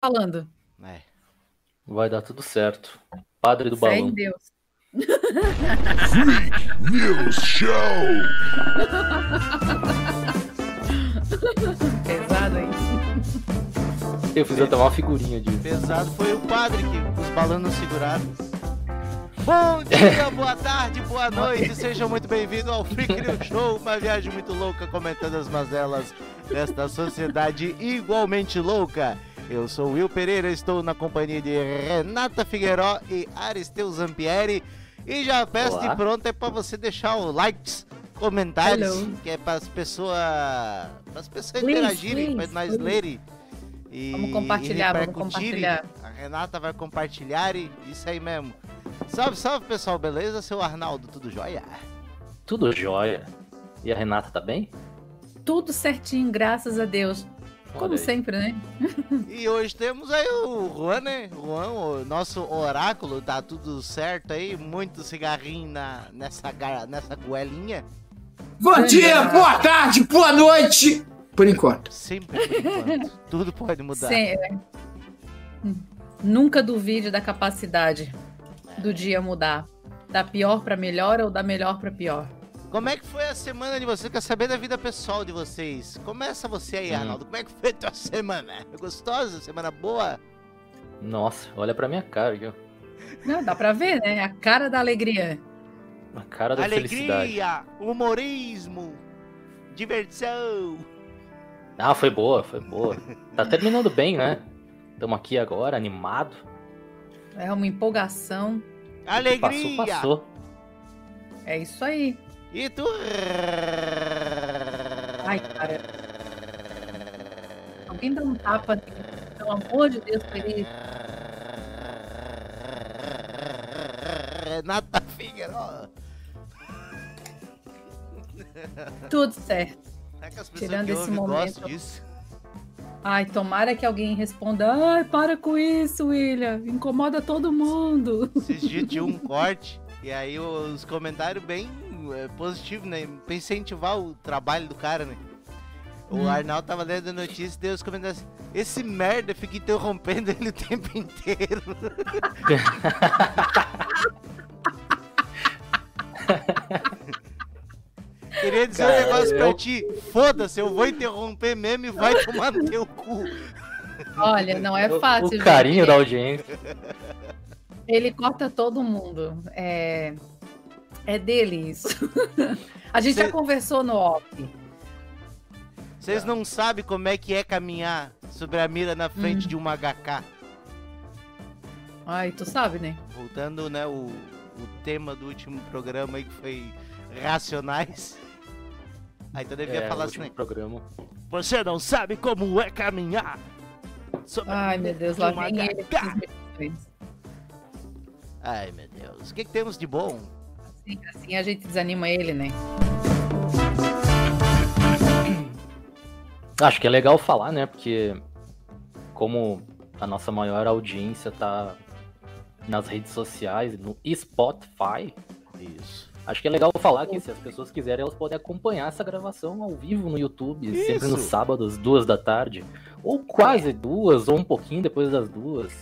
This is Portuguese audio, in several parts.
falando. É. Vai dar tudo certo. Padre do Fé em balão. Deus. News Show! Pesado, hein? Eu fiz até uma figurinha disso. Pesado foi o padre que os balões não seguraram. Bom dia, boa tarde, boa noite, sejam muito bem-vindos ao Freak News Show, uma viagem muito louca comentando as mazelas desta sociedade igualmente louca. Eu sou o Will Pereira, estou na companhia de Renata Figueiró e Aristeu Zampieri e já peço Olá. de pronto é para você deixar o likes, comentários, Hello. que é para as pessoas, para as pessoas Please, interagirem, para nós please. lerem. E, Vamos compartilhar, e vamos compartilhar. A Renata vai compartilhar e isso aí mesmo. Salve, salve pessoal, beleza? Seu Arnaldo, tudo jóia? Tudo jóia. E a Renata tá bem? Tudo certinho, graças a Deus. Como sempre, né? E hoje temos aí o Juan, né? Juan, o nosso oráculo, tá tudo certo aí? Muito cigarrinho na, nessa, nessa goelinha. Bom dia, boa tarde, boa noite. Por enquanto. Sempre por enquanto. tudo pode mudar. Sem- é. Nunca duvide da capacidade do dia mudar. Da pior pra melhor ou da melhor pra pior. Como é que foi a semana de vocês? Quer saber da vida pessoal de vocês? Começa você aí, Hum. Arnaldo. Como é que foi a tua semana? Gostosa? Semana boa? Nossa, olha pra minha cara aqui, ó. Não, dá pra ver, né? A cara da alegria. A cara da felicidade. Alegria, humorismo, diversão. Ah, foi boa, foi boa. Tá terminando bem, né? Estamos aqui agora, animado. É uma empolgação. Alegria. Passou, passou. É isso aí. E tu? Ai, cara. Alguém dá um tapa. Pelo amor de Deus, pra ele. Renata Figueiró. Tudo certo. É que as pessoas Tirando que esse momento. disso. Ai, tomara que alguém responda. Ai, para com isso, William. Incomoda todo mundo. Esses dias tinha um corte. E aí os comentários bem é, positivos, né? Pra incentivar o trabalho do cara, né? O Hum. Arnaldo tava lendo a notícia e deu os comentários assim, esse merda fica interrompendo ele o tempo inteiro. Queria dizer Cara, um negócio pra eu- ti. Foda-se, eu vou interromper mesmo e vai tomar no teu cu. Olha, não é O- fácil. O, gente. carinho da audiência. Ele corta todo mundo. É, é dele isso. A gente Cê- já conversou no off. Vocês não sabem como é que é caminhar sobre a mira na frente Hum. de uma HK. Ai, tu sabe, né? Voltando, né, o, o tema do último programa aí que foi Racionais. Aí tu devia É, falar assim, né? programa. Você não sabe como é caminhar. sobre a Ai, mira meu Deus, de lá uma vem ele. HK. medicações. Ai, meu Deus. O que, que temos de bom? Assim, a gente desanima ele, né? Acho que é legal falar, né? Porque como a nossa maior audiência tá nas redes sociais, no Spotify, Isso. acho que é legal falar que se as pessoas quiserem, elas podem acompanhar essa gravação ao vivo no YouTube, sempre no Isso. sábado, às duas da tarde. Ou quase duas, ou um pouquinho depois das duas.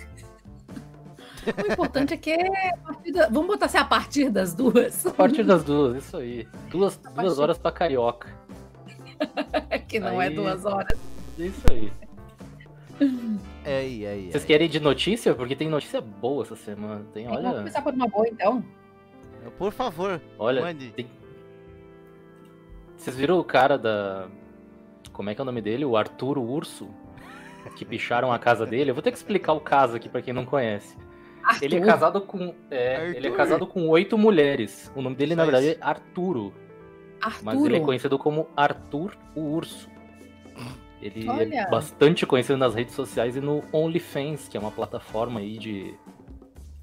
O importante é que é a partir da- Vamos botar assim a partir das duas. A partir das duas, isso aí. Duas, duas partir- horas pra carioca. que não é Aí- duas horas. Isso aí. É aí, aí. Vocês querem ir de notícia? Porque tem notícia boa essa semana. Tem, Vamos olha. começar por uma boa, então. Por favor, Olha, mande. tem- Vocês viram o cara da. Como é que é o nome dele? O Arturo Urso? Que picharam a casa dele. Eu vou ter que explicar o caso aqui pra quem não conhece. Ele é Arthur. casado com. É, ele é Arthur. casado com oito mulheres. O nome dele, na Só verdade, isso. é Arturo. Arturo. Mas ele é conhecido como Arthur o Urso. Ele Olha. é bastante conhecido nas redes sociais e no OnlyFans, que é uma plataforma aí de,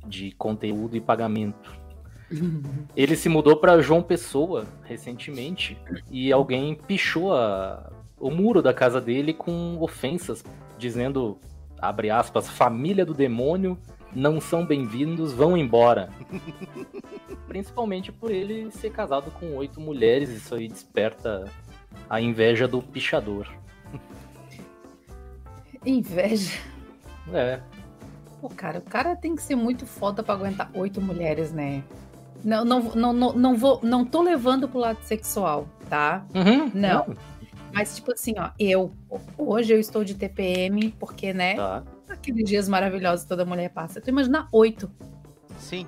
de conteúdo e pagamento. Ele se mudou para João Pessoa recentemente e alguém pichou a- o muro da casa dele com ofensas, dizendo, abre aspas, família do demônio, não são bem-vindos, vão embora. Principalmente por ele ser casado com oito mulheres, isso aí desperta a inveja do pichador. Inveja. É. Pô, cara, o cara tem que ser muito foda pra aguentar oito mulheres, né? Não, não, não, não, não vou, não tô levando pro lado sexual, tá? Uhum, Não. Mas, tipo assim, ó, eu, hoje eu estou de TPM, porque, né, Tá. Aqueles dias maravilhosos que toda mulher passa. Tu imagina oito. Sim.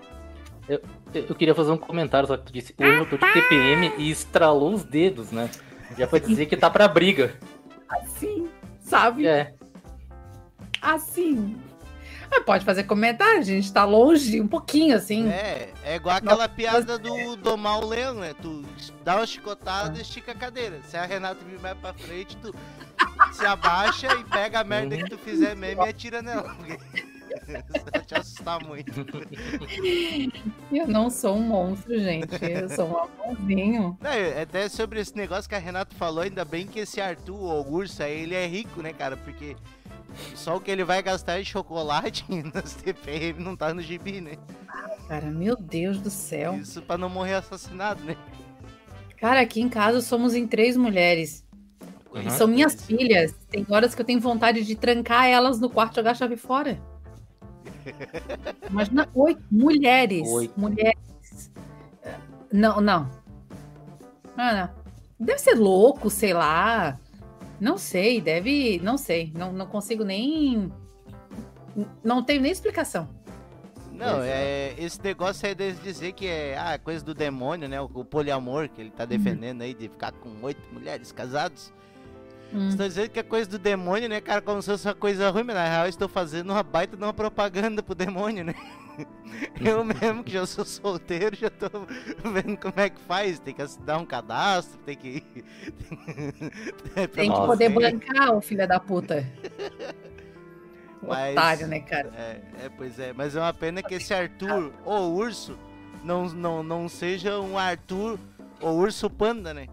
Eu, eu queria fazer um comentário, só que tu disse, hoje eu tô de TPM e estralou os dedos, né? Já pra dizer que tá pra briga. Assim, sabe? É. Assim. Mas pode fazer comentário, a gente tá longe, um pouquinho, assim. É, é igual aquela piada do domar o leão, né? Tu dá uma chicotada e estica a cadeira. Se a Renata vir mais pra frente, tu se abaixa e pega a merda que tu fizer mesmo e atira nela. Te assustar muito. Eu não sou um monstro, gente. Eu sou um amorzinho. Não, é até sobre esse negócio que a Renata falou, ainda bem que esse Arthur, o urso aí, ele é rico, né, cara? Porque só o que ele vai gastar em chocolate nas TPM não tá no gibi, né? Cara, meu Deus do céu. Isso pra não morrer assassinado, né? Cara, aqui em casa somos em três mulheres. E Uhum. são minhas filhas. Tem horas que eu tenho vontade de trancar elas no quarto e jogar a chave fora. Imagina oito mulheres. Oito. Mulheres. Não, não. Não, não. Deve ser louco, sei lá. Não sei, deve. Não sei. Não, não consigo nem. Não tenho nem explicação. Não, é, esse negócio aí de dizer que é ah, coisa do demônio, né? O, o poliamor que ele tá defendendo aí de ficar com oito mulheres casados. Hum. Estou dizendo que é coisa do demônio, né, cara? Como se fosse uma coisa ruim, mas na real estou fazendo uma baita de uma propaganda pro demônio, né? Eu mesmo que já sou solteiro, já tô vendo como é que faz. Tem que dar um cadastro, tem que. Tem que Nossa, poder hein? bancar, o filho da puta. Mas- Otário, né, cara? É, é, pois é. Mas é uma pena que esse Arthur, ou urso, não, não, não seja um Arthur ou urso panda, né?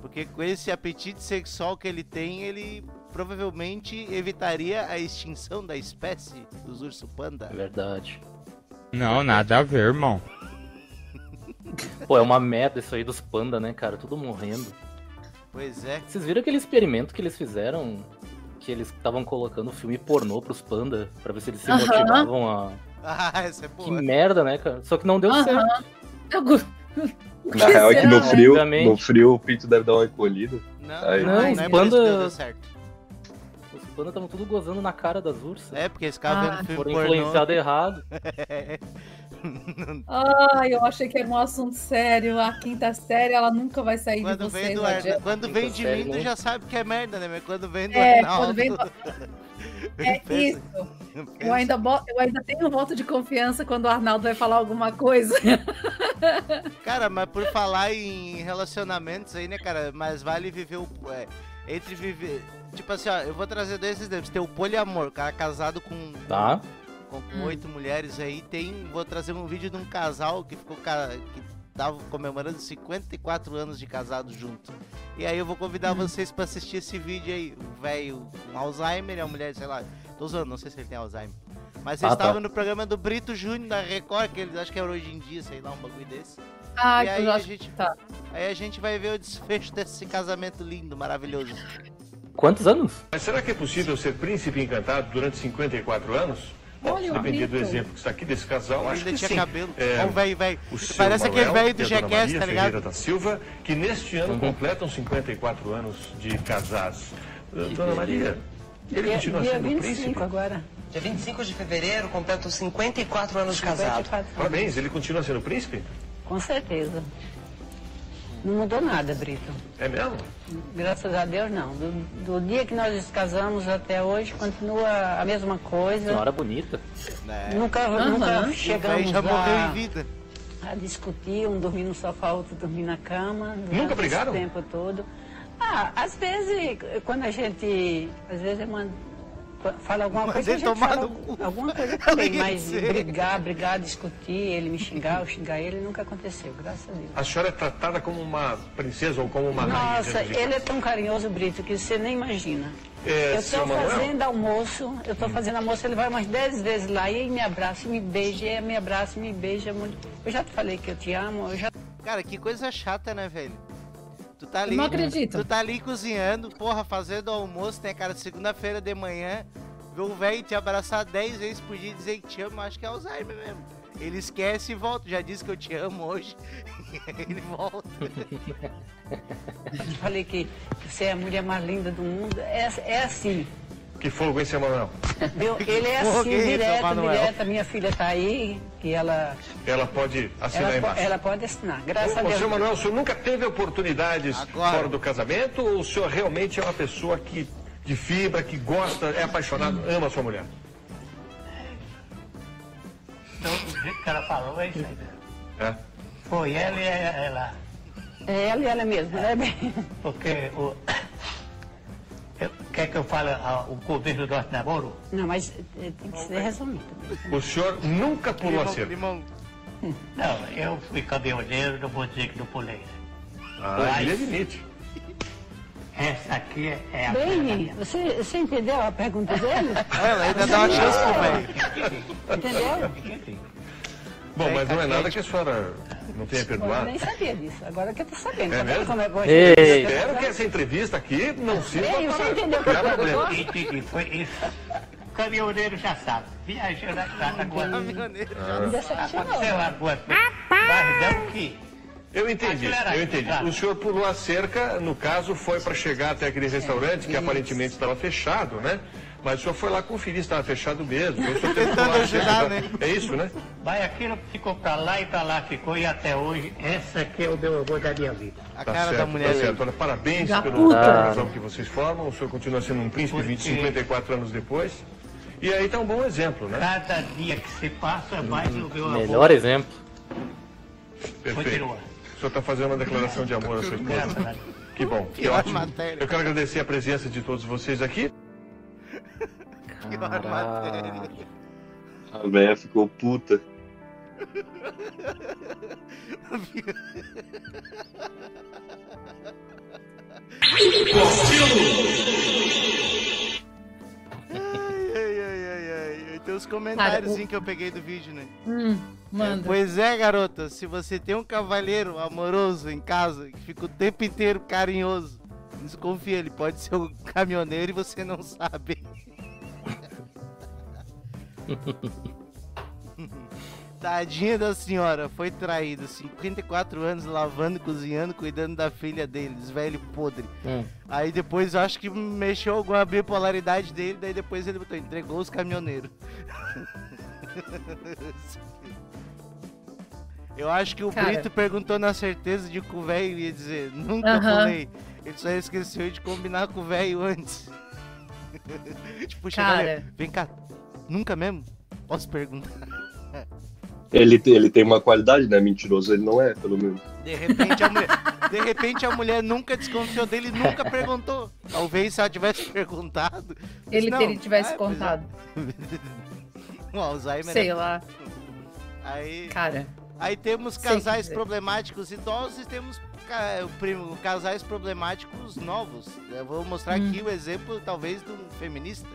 Porque com esse apetite sexual que ele tem, ele provavelmente evitaria a extinção da espécie dos urso panda. É verdade. Não, nada a ver, irmão. Pô, é uma merda isso aí dos panda, né, cara? Tudo morrendo. Pois é. Vocês viram aquele experimento que eles fizeram? Que eles estavam colocando filme pornô pros panda pra ver se eles se Aham. motivavam a. Ah, essa é Que boa. merda, né, cara? Só que não deu Aham. certo. Eu Na real é que no frio, no frio o pinto deve dar uma encolhida. Não, Aí- não, Não, não é os por isso panda- que deu certo. Os panda estavam tudo gozando na cara das ursas. É, porque eles ficavam Ah, vendo Foram influenciados errado. Ai, eu achei que era um assunto sério. A quinta série, ela nunca vai sair de Quando vocês. vem do não Ar... adianta. quando Quinta vem de série, mim, tu né? já sabe que é merda, né? Mas quando vem do É, Arnaldo... quando vem do- É isso. Eu ainda, eu ainda tenho um voto de confiança quando o Arnaldo vai falar alguma coisa. Cara, mas por falar em relacionamentos aí, né, cara? Mas vale viver o. É, entre viver. Tipo assim, ó, eu vou trazer dois exemplos. Tem o poliamor, cara casado com. Tá? Com, com Hum. oito mulheres aí. Tem. Vou trazer um vídeo de um casal que ficou. Cara, que tava comemorando 54 anos de casado junto. E aí eu vou convidar vocês pra assistir esse vídeo aí. O velho com Alzheimer a mulher, sei lá. Tô usando, não sei se ele tem Alzheimer. Mas eles Ah, tá. estavam no programa do Brito Júnior da Record, que eles acho que era hoje em dia, sei lá, um bagulho desse. Ah, E que aí a gente- Tá. Aí a gente vai ver o desfecho desse casamento lindo, maravilhoso. Quantos anos? Mas será que é possível ser príncipe encantado durante 54 anos? Bom, Olha depender do exemplo que está aqui desse casal, acho que tinha sim. cabelo. É, Ó, o velho, velho. Parece aquele velho do Maria tá ligado? Da Silva, que neste ano Uhum. completam 54 anos de casados. Dona. Maria, ele Dia, continua dia sendo 25 príncipe? agora. Dia 25 de fevereiro, completo 54 anos de casado. 54. Parabéns, ele continua sendo príncipe? Com certeza. Não mudou nada, Brito. É mesmo? Graças a Deus, não. Do, do dia que nós nos casamos até hoje, continua a mesma coisa. Senhora bonita. É, Nunca, nunca o chegamos já morreu em a, vida. a discutir, um dormir no sofá, outro dormir na cama. Nunca brigaram? Esse tempo todo. Ah, às vezes, quando a gente. Às vezes eu mando. Fala alguma Mas coisa, a ele tomar fala no cu. alguma coisa também, mas dizer. brigar, brigar, discutir, ele me xingar, eu xingar ele, nunca aconteceu, graças a Deus. A senhora é tratada como uma princesa ou como uma rainha Nossa, dentro de ele é tão carinhoso, Brito, que você nem imagina. É, eu estou fazendo almoço, eu estou fazendo almoço, ele vai umas 10 vezes lá e me abraça, me beija, me abraça, me beija muito. Eu já te falei que eu te amo, eu já Cara, que coisa chata, né, velho? Tu tá ali. não acredito. Tu tá ali cozinhando, porra, fazendo almoço, né, cara? Segunda-feira de manhã, vê ver o velho te abraçar 10 vezes por dia e dizer que te amo, acho que é Alzheimer mesmo. Ele esquece e volta. Já disse que eu te amo hoje. Ele volta. Eu falei que você é a mulher mais linda do mundo. É, é assim. Que fogo, hein, seu Manuel? Viu? Ele é assim, direto, direto. A minha filha tá aí, que ela, Ela pode assinar ela, po- embaixo. ela pode assinar. Graças a Ô, Deus. seu Manuel, o senhor nunca teve oportunidades Agora. fora do casamento ou o senhor realmente é uma pessoa que de fibra, que gosta, é apaixonado, ama a sua mulher? Então, o jeito que ela falou é isso aí. É? Foi ela e ela. É ela e ela mesma, né? bem? Porque o. Quer que eu fale ah, o começo do nosso namoro? Não, mas eh, tem que ser resumido. O senhor nunca pulou a cerca? limão. Não, eu fui caminhoneiro, não vou dizer que não pulei. Ah, ele admite. Essa aqui é- é a Bem, você, você entendeu a pergunta dele? Ela ainda dá uma chance pro velho. Entendeu? Bom, mas não é nada que a senhora não tenha Eu perdoado. nem sabia disso. Agora que eu tô sabendo. É Tá mesmo? como é bom? Ei. Espero que essa entrevista aqui não sirva Ei, você para entendeu o que eu. Entendi, foi isso. O caminhoneiro já sabe. Viajando na estrada agora. Caminhoneiro. Me decepcionou. Aconteceu alguma coisa. Mas não que. Eu entendi, eu entendi. claro. O senhor pulou a cerca, no caso, foi para chegar até aquele restaurante que aparentemente estava fechado, né? Mas o senhor foi lá conferir se estava fechado mesmo. Eu estou tentando ajudar, né? É isso, né? Mas aquilo ficou pra lá e pra lá ficou e até hoje, essa aqui é o meu amor da minha vida. A Tá cara certo, da mulher tá certo. Olha, parabéns Da pelo casal que vocês formam. O senhor continua sendo um príncipe de 54 anos depois. E aí tá um bom exemplo, né? Cada dia que se passa, mais o meu amor Melhor exemplo. Perfeito. continua. O senhor está fazendo uma declaração de amor à sua esposa. Que bom, que ótimo. Eu quero agradecer a presença de todos vocês aqui. Pior matéria. A véia ficou puta. Ai, ai, ai, ai, ai. Tem os comentários que eu peguei do vídeo, né? Hum, manda. Pois é, garota, se você tem um cavalheiro amoroso em casa que fica o tempo inteiro carinhoso, desconfia, ele pode ser um caminhoneiro e você não sabe. Tadinha da senhora, foi traída, 54 anos lavando, cozinhando, cuidando da filha deles, velho podre. Hum. Aí depois eu acho que mexeu alguma bipolaridade dele, daí depois ele botou, entregou os caminhoneiros. Eu acho que o Cara. Brito perguntou na certeza de que o velho ia dizer, nunca Aham. pulei. Ele só esqueceu de combinar com o velho antes. tipo, Cara. ali, vem cá, nunca mesmo? Posso perguntar? Ele, ele tem uma qualidade, né? Mentiroso ele não é, pelo menos. De repente a mulher, de repente a mulher nunca desconfiou dele e nunca perguntou. Talvez se ela tivesse perguntado. Ele, não, ele tivesse ah, é. contado. O Alzheimer. Sei é- lá. Aí, Cara, aí temos casais problemáticos idosos e temos ca- o primo- casais problemáticos novos. Eu vou mostrar Hum. aqui o exemplo, talvez, de um feminista.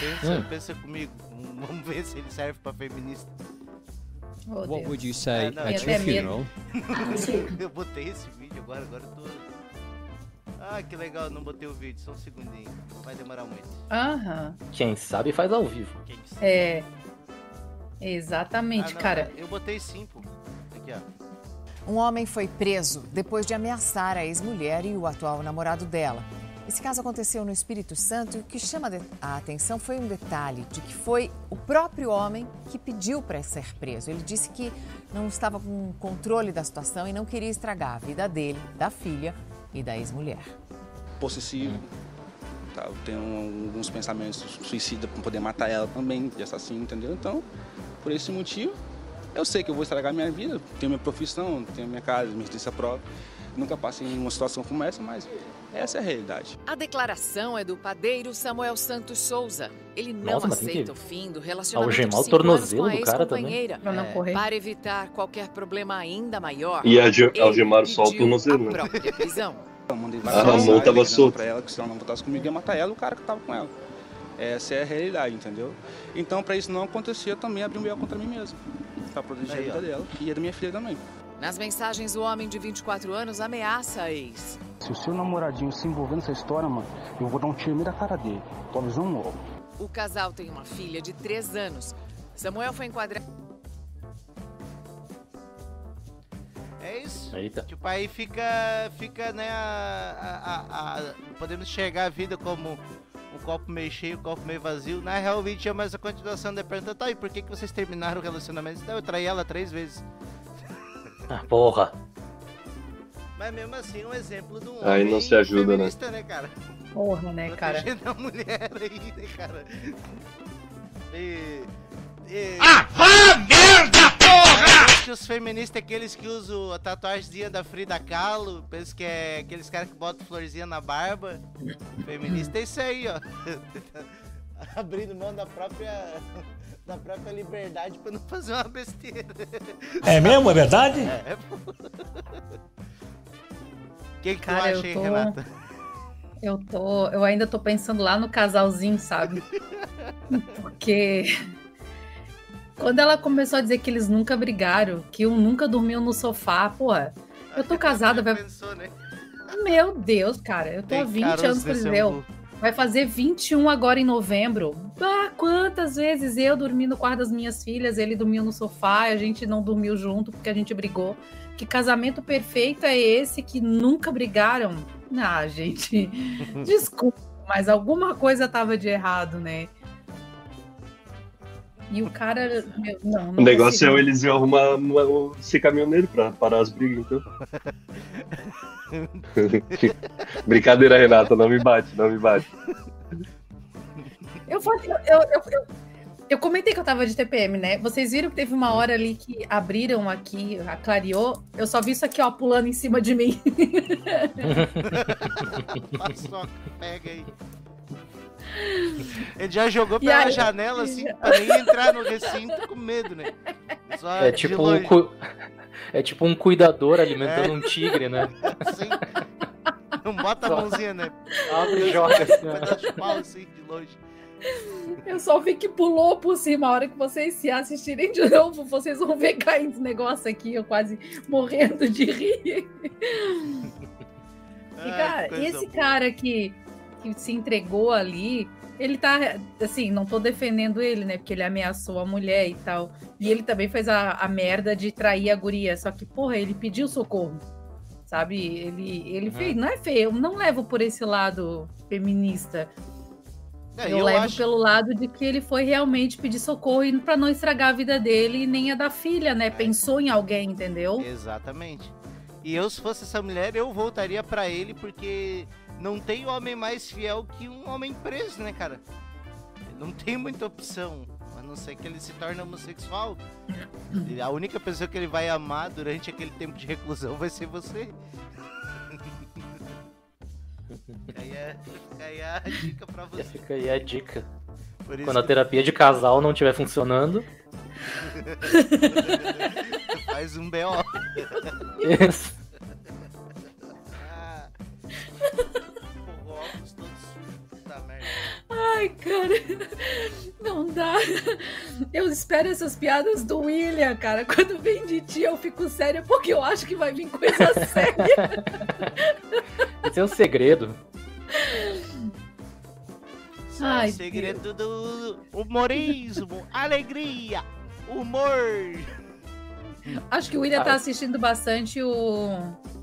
Pensa, Hum. pensa comigo. Vamos ver se ele serve pra feminista. oh, What Deus. would you say Ah, não, at eu your funeral? Eu botei esse vídeo agora, agora eu tô. Ah, que legal, não botei o vídeo, só um segundinho. Vai demorar muito. Aham. Quem sabe faz ao vivo. Quem sabe? É. Ah, Exatamente, não, cara. Eu botei sim, pô. Aqui, ó. Um homem foi preso depois de ameaçar a ex-mulher e o atual namorado dela. Esse caso aconteceu no Espírito Santo e o que chama a atenção foi um detalhe de que foi o próprio homem que pediu para ser preso. Ele disse que não estava com controle da situação e não queria estragar a vida dele, da filha e da ex-mulher. possessivo. Tá? Eu tenho alguns pensamentos suicidas para poder matar ela também, de assassino, entendeu? Então, por esse motivo, eu sei que eu vou estragar minha vida, tenho minha profissão, tenho minha casa, minha residência própria. Nunca passei em uma situação como essa, mas essa é a realidade. A declaração é do padeiro Samuel Santos Souza. Ele não Nossa, aceita que o fim do relacionamento algemar o tornozelo com a do cara também. ex-companheira. Pra não correr. Para evitar qualquer problema ainda maior, E algemar só o tornozelo, a né? própria prisão. Ah, a mão mensagens tava solta. pra ela que se ela não voltasse comigo, ia matar ela o cara que tava com ela. Essa é a realidade, entendeu? Então, para isso não acontecer, eu também abri um B.O. contra mim mesmo. Pra proteger Aí, a vida ó. dela e a da minha filha também. Nas mensagens, o homem de 24 anos ameaça a ex. Se o seu namoradinho se envolver nessa história, mano, eu vou dar um tiro da cara dele. Tô avisando logo. O casal tem uma filha de 3 anos. Samuel foi enquadrado. É isso. Eita. Tipo, aí fica, fica né, a, a- a- a- podemos enxergar a vida como um copo meio cheio, um copo meio vazio. Na real, o vídeo é mais a continuação da pergunta, tá, e por que, que vocês terminaram o relacionamento? Então, eu traí ela três vezes. Ah, porra. Mas mesmo assim, um exemplo de um Aí não homem se ajuda, né? feminista, né, cara? Porra, né, cara? A mulher aí, né, cara? E... e... Ah, vá merda, porra! Acho que os feministas é aqueles que usam a tatuagemzinha da Frida Kahlo, penso que é aqueles caras que botam florzinha na barba. Feminista é isso aí, ó. Abrindo mão da própria da própria liberdade pra não fazer uma besteira. É mesmo? É verdade? É, pô. O que, que tu Cara, eu acha, hein, tô- Renata? Eu tô. Eu ainda tô pensando lá no casalzinho, sabe? Porque. Quando ela começou a dizer que eles nunca brigaram, que um nunca dormiu no sofá, porra, eu tô casada, vai. Pensou, né? Meu Deus, cara, eu tô há Tem 20 caroço anos com. Eu. Vai fazer 21 agora em novembro. Ah, quantas vezes eu dormi no quarto das minhas filhas, ele dormiu no sofá, a gente não dormiu junto porque a gente brigou. Que casamento perfeito é esse que nunca brigaram? Ah, gente, desculpa, mas alguma coisa tava de errado, né? E o cara, meu, não, não O negócio consigo. é o Eliseu arrumar uma- um- esse caminhoneiro pra parar as brigas, então. Brincadeira, Renata, não me bate, não me bate. Eu, falei- eu, eu, eu, eu- eu comentei que eu tava de TPM, né? Vocês viram que teve uma hora ali que abriram aqui, a clareou. Eu só vi isso aqui, ó, pulando em cima de mim. Paçoca, pega aí. Ele já jogou pela aí- janela, assim, pra nem entrar no recinto com medo, né? Só É tipo, um, cu- é tipo um cuidador alimentando um tigre, né? Assim. Não bota a Só mãozinha, né? abre e joga assim, de pau, assim, de longe. Eu só vi que pulou por cima. A hora que vocês se assistirem de novo, vocês vão ver caindo esse negócio aqui, eu quase morrendo de rir. E, cara, esse boa. cara que, que se entregou ali, ele tá, assim, não tô defendendo ele, né? Porque ele ameaçou a mulher e tal. E ele também fez a, a merda de trair a guria. Só que, porra, ele pediu socorro. Sabe? Ele, ele Uhum. fez. Não é feio, não levo por esse lado feminista. É, eu, eu levo acho- pelo lado de que ele foi realmente pedir socorro e pra não estragar a vida dele e nem a da filha, É. né? Pensou em alguém, entendeu? Exatamente. E eu, se fosse essa mulher, eu voltaria pra ele, porque não tem homem mais fiel que um homem preso, né, cara? Não tem muita opção. A não ser que ele se torne homossexual. A única pessoa que ele vai amar durante aquele tempo de reclusão vai ser você. Fica aí a, fica aí a dica pra você. Fica aí a dica. Quando a terapia de casal não estiver funcionando, Faz um B.O. Isso. Ai, cara, não dá. Eu espero essas piadas do William, cara. Quando vem de ti, eu fico séria porque eu acho que vai vir coisa séria. esse é o segredo. Só Ai, o segredo do humorismo, alegria, humor. Acho que o William tá assistindo bastante o,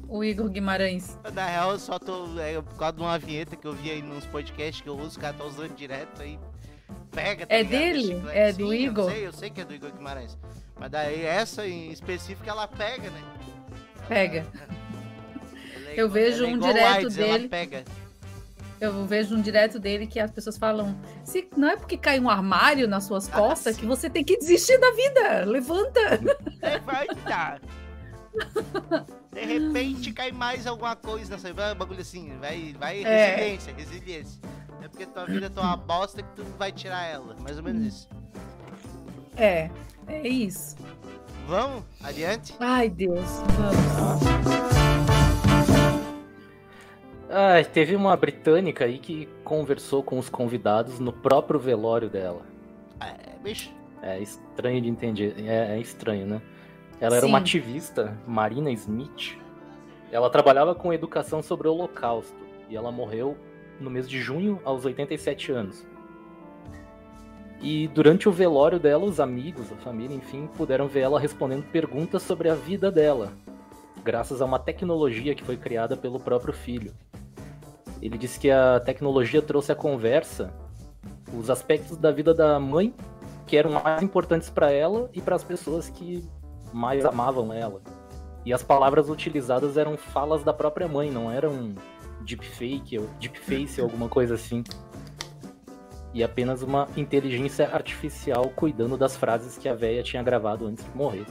o Igor Guimarães. Na real, eu só tô. É, por causa de uma vinheta que eu vi aí nos podcasts que eu uso, o cara tá usando direto aí. Pega, tá É ligado? dele? É do Sim, Igor? Eu sei, eu sei que é do Igor Guimarães. Mas daí essa em específico ela pega, né? Pega. Ela é Eu igual- vejo ela é um igual direto AIDS, dele. Ela pega. Eu vejo um direto dele que as pessoas falam: se não é porque cai um armário nas suas Ah, costas que você tem que desistir da vida. Levanta. Levanta! De repente cai mais alguma coisa nessa vai, bagulho assim, vai, vai É. resiliência, resiliência. Não é porque tua vida tá uma bosta que tu vai tirar ela, mais ou menos isso. É, é isso. Vamos? Adiante? Ai, Deus. Vamos. Ah, teve uma britânica aí que conversou com os convidados no próprio velório dela. É, bicho. É estranho de entender. É, é estranho, né? Ela era uma Sim. ativista, Marina Smith. Ela trabalhava com educação sobre o Holocausto. E ela morreu no mês de junho, aos 87 anos. E durante o velório dela, os amigos, a família, enfim, puderam ver ela respondendo perguntas sobre a vida dela, graças a uma tecnologia que foi criada pelo próprio filho. Ele disse que a tecnologia trouxe à conversa os aspectos da vida da mãe que eram mais importantes para ela e para as pessoas que mais amavam ela. E as palavras utilizadas eram falas da própria mãe, não eram deepfake ou deepface ou alguma coisa assim. E apenas uma inteligência artificial cuidando das frases que a véia tinha gravado antes de morrer.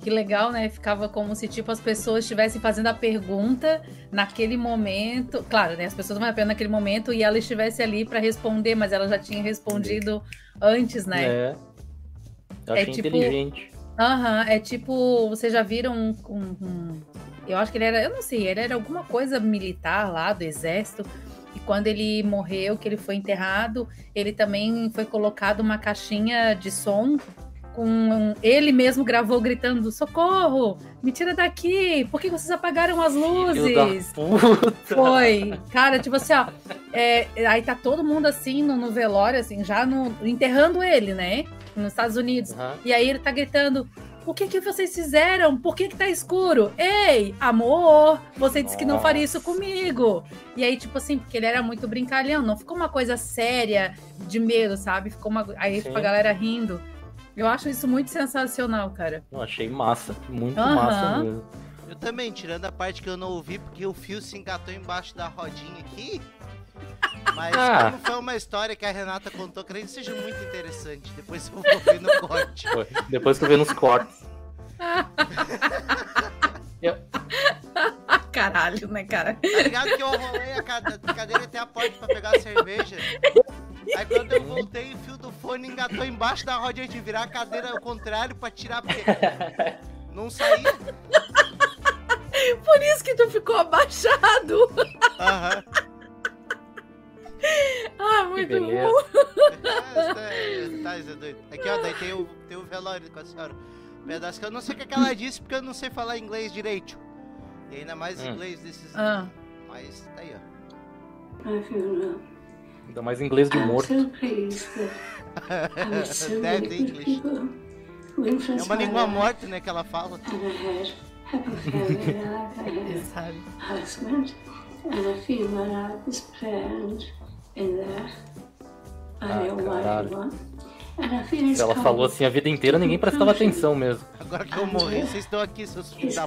Que legal, né? Ficava como se tipo as pessoas estivessem fazendo a pergunta naquele momento. Claro, né? As pessoas vão apenas naquele momento e ela estivesse ali para responder, mas ela já tinha respondido antes, né? É. Eu É achei tipo- inteligente. Aham, é tipo, vocês já viram um, um- um- Eu acho que ele era, eu não sei, ele era alguma coisa militar lá do exército. E quando ele morreu, que ele foi enterrado, ele também foi colocado uma caixinha de som com um- ele mesmo gravou gritando: "Socorro! Me tira daqui! Por que vocês apagaram as luzes?" Foi. Cara, tipo assim, ó. é, aí tá todo mundo assim no, no velório, assim, já no, enterrando ele, né? Nos Estados Unidos. Aham. E aí ele tá gritando: O que que vocês fizeram? Por que que tá escuro? Ei, amor, você disse que não faria isso comigo. E aí, tipo assim, porque ele era muito brincalhão, não ficou uma coisa séria de medo, sabe? Ficou uma. Aí, tipo, a Sim. galera rindo. Eu acho isso muito sensacional, cara. Eu achei massa, muito Aham. massa mesmo. Eu também, tirando a parte que eu não ouvi, porque o fio se engatou embaixo da rodinha aqui. Mas Ah. como foi uma história que a Renata contou, creio que seja muito interessante. Depois eu vou ouvir no corte. Depois tu vê nos cortes. Caralho, né, cara? Tá ligado que eu rolei a cade- cadeira até a porta pra pegar a cerveja? Aí quando eu voltei, o fio do fone engatou embaixo da rodinha de virar a cadeira ao contrário pra tirar, porque não saía. Por isso que tu ficou abaixado. Aham. Ah, muito bom. É, tá, é doido. Aqui, ó, daí tem o, tem o velório com a senhora. Pedaço que eu não sei o que, que ela disse, porque eu não sei falar inglês direito. E ainda mais Hum. inglês desses. Ah. Mas tá aí, ó. Ainda mais inglês de morto. Dead English. É uma língua morta, né, que ela fala. And I had happy in Ah, I caralho. it's Ela falou assim a vida inteira, ninguém prestava atenção mesmo. Agora que eu morri, vocês estão aqui, seus filhos da.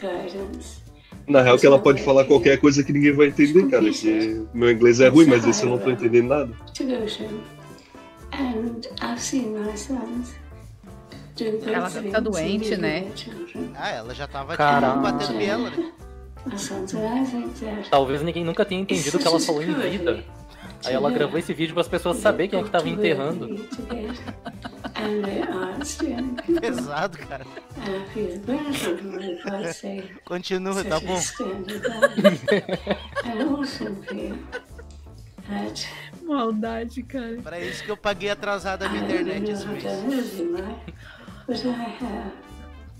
Na real, que ela pode falar qualquer coisa que ninguém vai entender, cara. Que meu inglês é ruim, mas esse eu não tô entendendo nada. to Goshen. And I've seen my sons do good Ela deve tá doente, né? Ah, ela já tava Caralho. tipo, batendo biela, né? Talvez ninguém nunca tenha entendido o que ela falou em vida. Aí ela gravou esse vídeo para as pessoas saberem quem é que tava enterrando. Pesado, cara. Continua, tá bom. Maldade, cara. Pra isso que eu paguei atrasado a minha internet esse mês.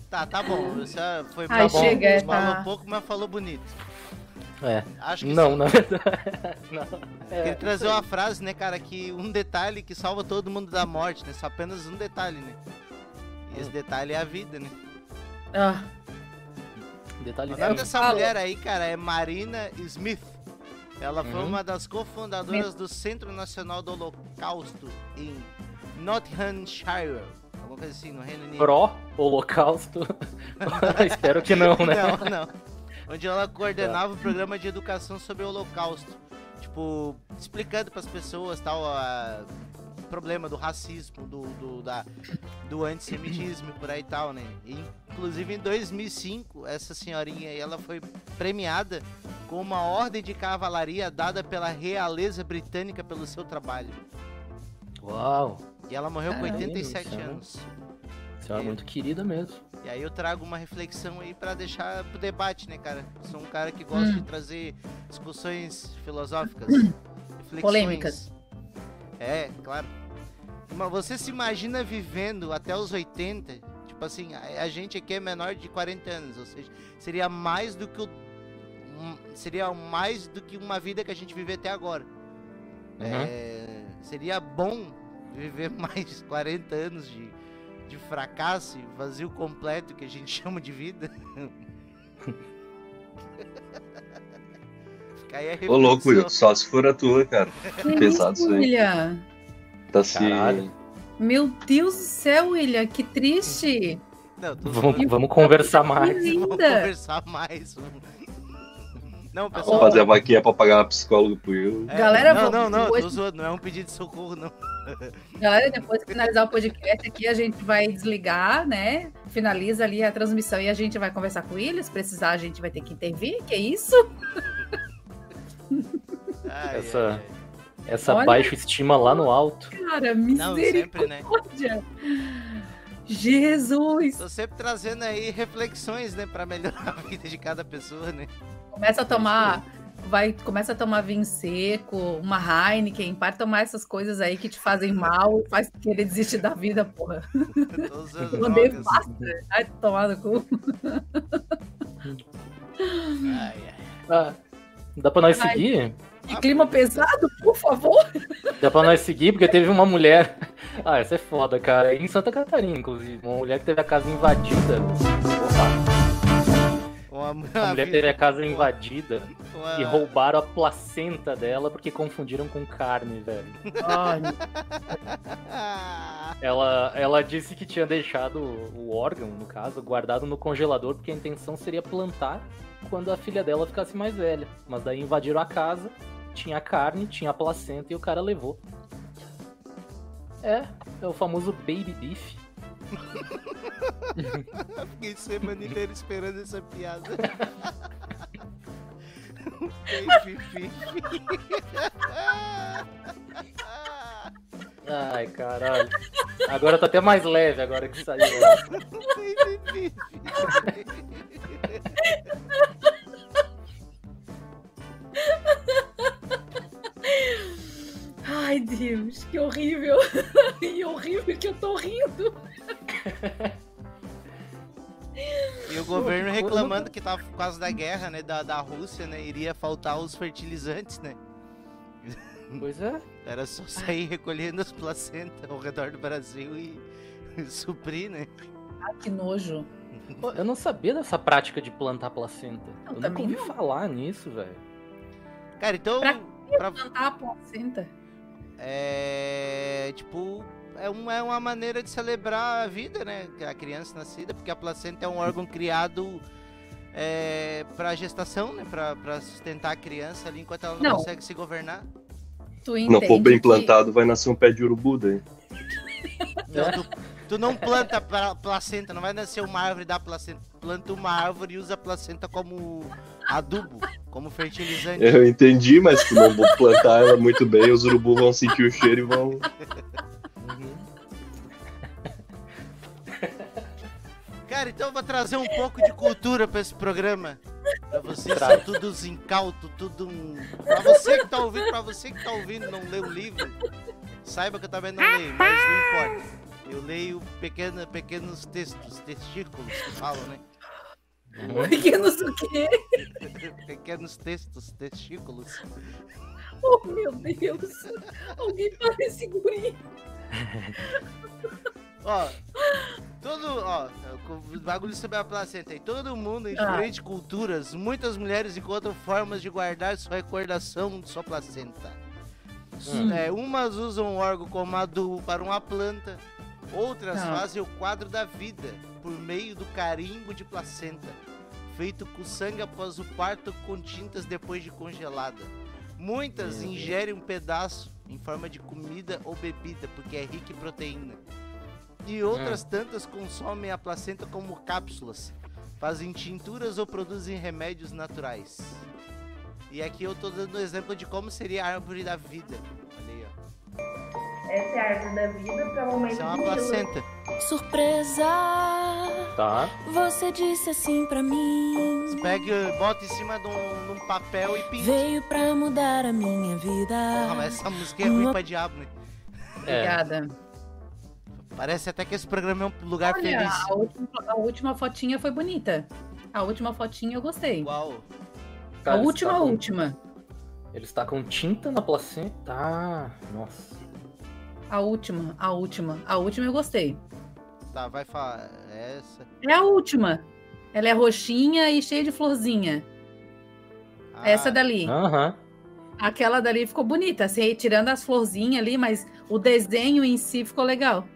Tá, tá bom. Você foi Ai, tá bom. chega, Falou tá. pouco, mas falou bonito. É. Acho que não, sim. na verdade. Não. É, Ele trazer uma frase, né, cara, que um detalhe que salva todo mundo da morte, né? Só apenas um detalhe, né? E esse detalhe é a vida, né? Ah, Detalhe O nome dessa falo. mulher aí, cara, é Marina Smith. Ela foi Uhum. uma das cofundadoras do Centro Nacional do Holocausto em Nottinghamshire. Alguma coisa assim, no Reino Unido. Pró Holocausto. Espero que não, né? Não, não. Onde ela coordenava o programa de educação sobre o Holocausto. Tipo, explicando pras pessoas tal, a o problema do racismo, do, do, da, do antissemitismo e por aí tal, né? E, inclusive em 2005, essa senhorinha aí, ela foi premiada com uma ordem de cavalaria dada pela realeza britânica pelo seu trabalho. Uau. E ela morreu com Caralho, 87 senhora. anos. Senhora muito querida mesmo. E aí eu trago uma reflexão aí pra deixar pro debate, né, cara? Eu sou um cara que gosta Hum. de trazer discussões filosóficas, reflexões. Polêmicas. É, claro. Mas você se imagina vivendo até os 80? Tipo assim, a, a gente aqui é menor de 40 anos, ou seja, seria mais do que o um- seria mais do que uma vida que a gente vive até agora. Uhum. É, seria bom viver mais 40 anos de, de fracasso e vazio completo que a gente chama de vida. Fica aí a Ô, louco. Will, só se for a tua, cara. Que Pesado isso, aí. William? Tá se. Meu Deus do céu, William, que triste. Não, tô Vamos, vamos conversar mais. Vamos conversar mais. Não, pessoal. Fazer a vaquinha pra pagar uma psicóloga pro Will. É, Galera, não, vamos- não, não, hoje- tô zoando, não é um pedido de socorro, não. Galera, depois que finalizar o podcast aqui, a gente vai desligar, né? Finaliza ali a transmissão e a gente vai conversar com ele. Se precisar, a gente vai ter que intervir. Que isso? Ai, Essa, essa Olha. baixa estima lá no alto. Cara, Não, sempre, né? misericórdia. Jesus. Tô sempre trazendo aí reflexões, né, pra melhorar a vida de cada pessoa, né? Começa a tomar. Vai, começa a tomar vinho seco, uma Heineken, para tomar essas coisas aí que te fazem mal e faz querer desistir da vida, porra. Mandei fácil. Ai, tomar no cu. Ai, ai. Ah, dá pra nós Ai. seguir? Que clima pesado, por favor. Dá pra nós seguir, porque teve uma mulher. Ah, essa é foda, cara. Em Santa Catarina, inclusive. Uma mulher que teve a casa invadida. Uma, A mulher teve a casa invadida Uma- e roubaram a placenta dela porque confundiram com carne, velho. Ai, Ela, ela disse que tinha deixado o órgão, no caso, guardado no congelador porque a intenção seria plantar quando a filha dela ficasse mais velha. Mas daí invadiram a casa, tinha carne, tinha a placenta e o cara levou. É, é o famoso baby beef. Fiquei semana inteira esperando essa piada. Baby. Ai, caralho. Agora tá até mais leve agora que saiu. Baby beef. Ai, Deus, que horrível. E horrível que eu tô rindo. E o governo reclamando que tava por causa da guerra, né, da, da Rússia, né, iria faltar os fertilizantes, né? Pois é. Era só sair recolhendo as placentas ao redor do Brasil e suprir, né? Ai, que nojo. Pô, Eu não sabia dessa prática de plantar placenta. Eu Eu, nunca ouvi não. falar nisso, velho. Cara, então. Pra pra- plantar a placenta. É. Tipo. É uma, é uma maneira de celebrar a vida, né? A criança nascida, porque a placenta é um órgão criado é, pra gestação, né? Pra, pra sustentar a criança ali enquanto ela não, Não. consegue se governar. Tu Não for bem que- plantado, vai nascer um pé de urubu daí. Não, tu, tu não planta placenta, não vai nascer uma árvore da placenta. Planta uma árvore e usa a placenta como adubo, como fertilizante. Eu entendi, mas se não vou plantar ela muito bem, os urubus vão sentir o cheiro e vão. Cara, então eu vou trazer um pouco de cultura pra esse programa. Pra vocês são todos incautos, tudo um. Pra você que tá ouvindo, pra você que tá ouvindo e não lê o livro, saiba que eu também não leio, mas não importa. Eu leio pequena, pequenos textos, testículos que falam, né? Pequenos o quê? pequenos textos, testículos. Oh, meu Deus. Alguém para esse guri. Ó, todo, ó, o bagulho sobre a placenta aí. Todo mundo em Ah. diferentes culturas, muitas mulheres encontram formas de guardar sua recordação de sua placenta. Hum. É, umas usam o órgão como adubo para uma planta, outras Ah. fazem o quadro da vida por meio do carimbo de placenta, feito com sangue após o parto com tintas depois de congelada. Muitas ingerem um pedaço em forma de comida ou bebida, porque é rico em proteína. E outras tantas consomem a placenta como cápsulas, fazem tinturas ou produzem remédios naturais. E aqui eu tô dando um exemplo de como seria a árvore da vida. Olha aí, ó. Essa é a árvore da vida para o momento Isso é uma de placenta. Surpresa, Tá. você disse assim pra mim. Pega, bota em cima de um, de um papel e pinta. Veio pra mudar a minha vida. Ah, mas essa música é ruim pra diabo, né? Obrigada. Parece até que esse programa é um lugar Olha, feliz. a última, a última fotinha foi bonita. A última fotinha eu gostei. Uau. A Cara, última, eles tacam- última. Eles tacam tinta na placenta. Ah, nossa. A última, a última. A última eu gostei. Tá, vai falar. Essa. É a última. Ela é roxinha e cheia de florzinha. Ah, Essa dali. Aham. Aquela dali ficou bonita, assim, tirando as florzinhas ali, mas o desenho em si ficou legal.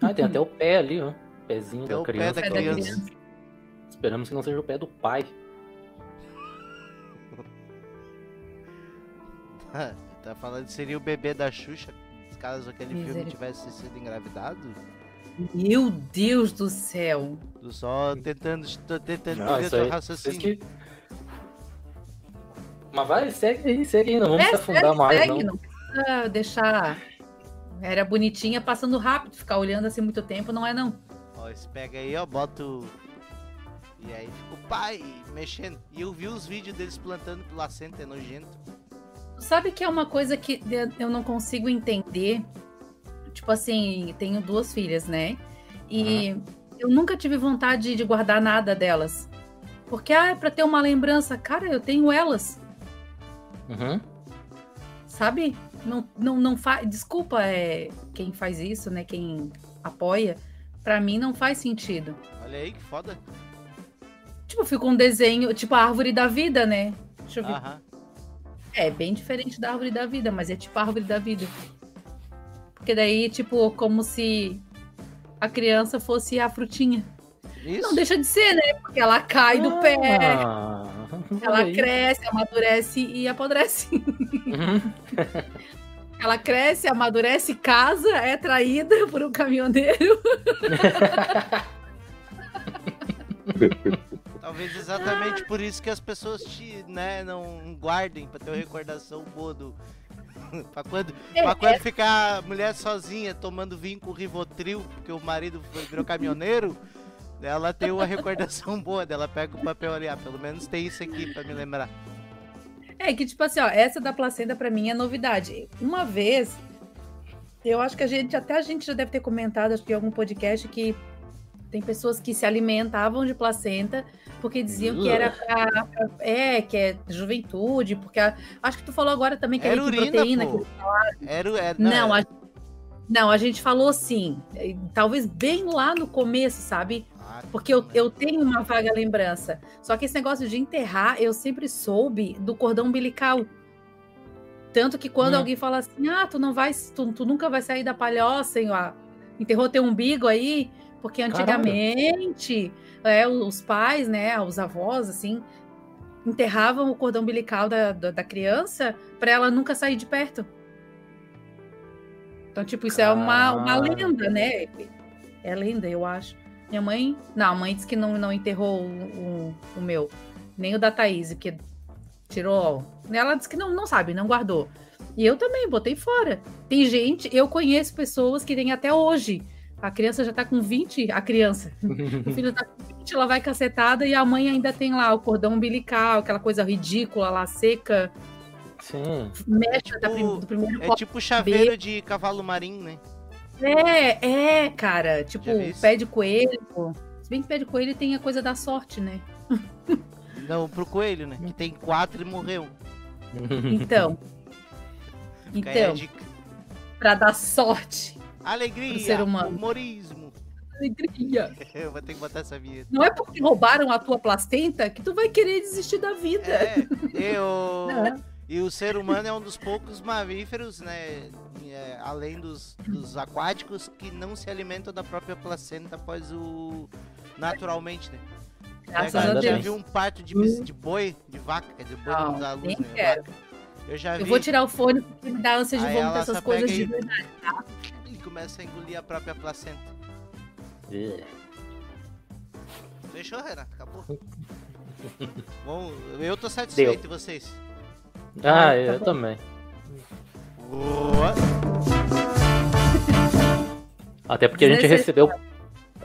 Ah, tem até o pé ali, ó. Pezinho da criança. da Pé da criança. criança. Esperamos que não seja o pé do pai. tá falando que seria o bebê da Xuxa, caso aquele filme tivesse sido engravidado? Meu Deus do céu. Tô só tentando, tô tentando Não, aí, raciocínio. Mas vai, segue aí, segue aí. Não vamos É, se afundar segue, mais, segue, não. não precisa deixar. Era bonitinha passando rápido, ficar olhando assim muito tempo, não é não. Ó, esse pega aí, ó, bota o... E aí fica o pai mexendo. E eu vi os vídeos deles plantando placenta, é nojento. Sabe que é uma coisa que eu não consigo entender? Tipo assim, tenho duas filhas, né? E eu nunca tive vontade de guardar nada delas. Porque, ah, é pra ter uma lembrança. Cara, eu tenho elas, Uhum. sabe? Não, não, não faz. Desculpa, é, quem faz isso, né? Quem apoia. Pra mim não faz sentido. Olha aí que foda. Tipo, fica um desenho, tipo a árvore da vida, né? Deixa eu ver. Aham. É bem diferente da árvore da vida, mas é tipo a árvore da vida. Porque daí, tipo, como se a criança fosse a frutinha. Isso. Não deixa de ser, né? Porque ela cai do pé, Ah, ela aí. cresce, amadurece e apodrece. Uhum. Ela cresce, amadurece, casa, é traída por um caminhoneiro. Talvez exatamente por isso que as pessoas te, né, não guardem pra ter uma recordação boa do. pra quando, pra quando ficar a mulher sozinha tomando vinho com Rivotril, porque o marido virou caminhoneiro, ela tem uma recordação boa dela. Pega o papel ali, ah, pelo menos tem isso aqui pra me lembrar. É que, tipo assim, ó, essa da placenta pra mim é novidade. Uma vez, eu acho que a gente, até a gente já deve ter comentado, acho que em algum podcast, que tem pessoas que se alimentavam de placenta porque diziam que era pra, pra- é, que é juventude, porque a- acho que tu falou agora também que Era é urina, proteína. pô. que. Era, era, Não, era- a, não, a gente falou sim. eh, Talvez bem lá no começo, sabe? Ah, Porque eu, eu tenho uma vaga lembrança. Só que esse negócio de enterrar, eu sempre soube do cordão umbilical. Tanto que quando Hum. alguém fala assim, ah, tu não vai, tu, tu nunca vai sair da palhoça, hein, ó, enterrou teu umbigo aí, porque antigamente é, os pais, né, os avós, assim, enterravam o cordão umbilical da, da, da criança para ela nunca sair de perto. Então, tipo, isso é uma, uma lenda, né? É lenda, eu acho. Minha mãe. Não, a mãe disse que não, não enterrou o, o, o meu. Nem o da Thaís, que tirou. Ela disse que não, não sabe, não guardou. E eu também, botei fora. Tem gente, eu conheço pessoas que têm até hoje. A criança já tá com 20, a criança. O filho tá com 20, ela vai cacetada e a mãe ainda tem lá o cordão umbilical, aquela coisa ridícula lá, seca, Sim. mecha da prim- do primeiro É tipo chaveiro de cavalo marinho, né? É, é, cara. Tipo, pé de coelho. Se bem que pé de coelho tem a coisa da sorte, né? Não, pro coelho, né? Que tem quatro e morreu. Então. A Então, pra dar sorte. Alegria, pro ser humano. humorismo. Alegria. Eu vou ter que botar essa vinheta. Não é porque roubaram a tua placenta que tu vai querer desistir da vida. É, eu... Não. E o ser humano é um dos poucos mamíferos, né? é, além dos, dos aquáticos, que não se alimentam da própria placenta após o. naturalmente, né? Graças É, a já Deus. viu um parto de, de boi, de vaca, dizer, boi não, Não, dá luz, né? Vaca. Eu já vi. Eu vou tirar o fone porque me dá ânsia de vômito essas coisas de e- verdade, tá? E começa a engolir a própria placenta. É. Fechou, Renato? Acabou. Bom, eu tô satisfeito, e vocês? Ah, tá eu bom. também. Boa. Até porque a gente recebeu.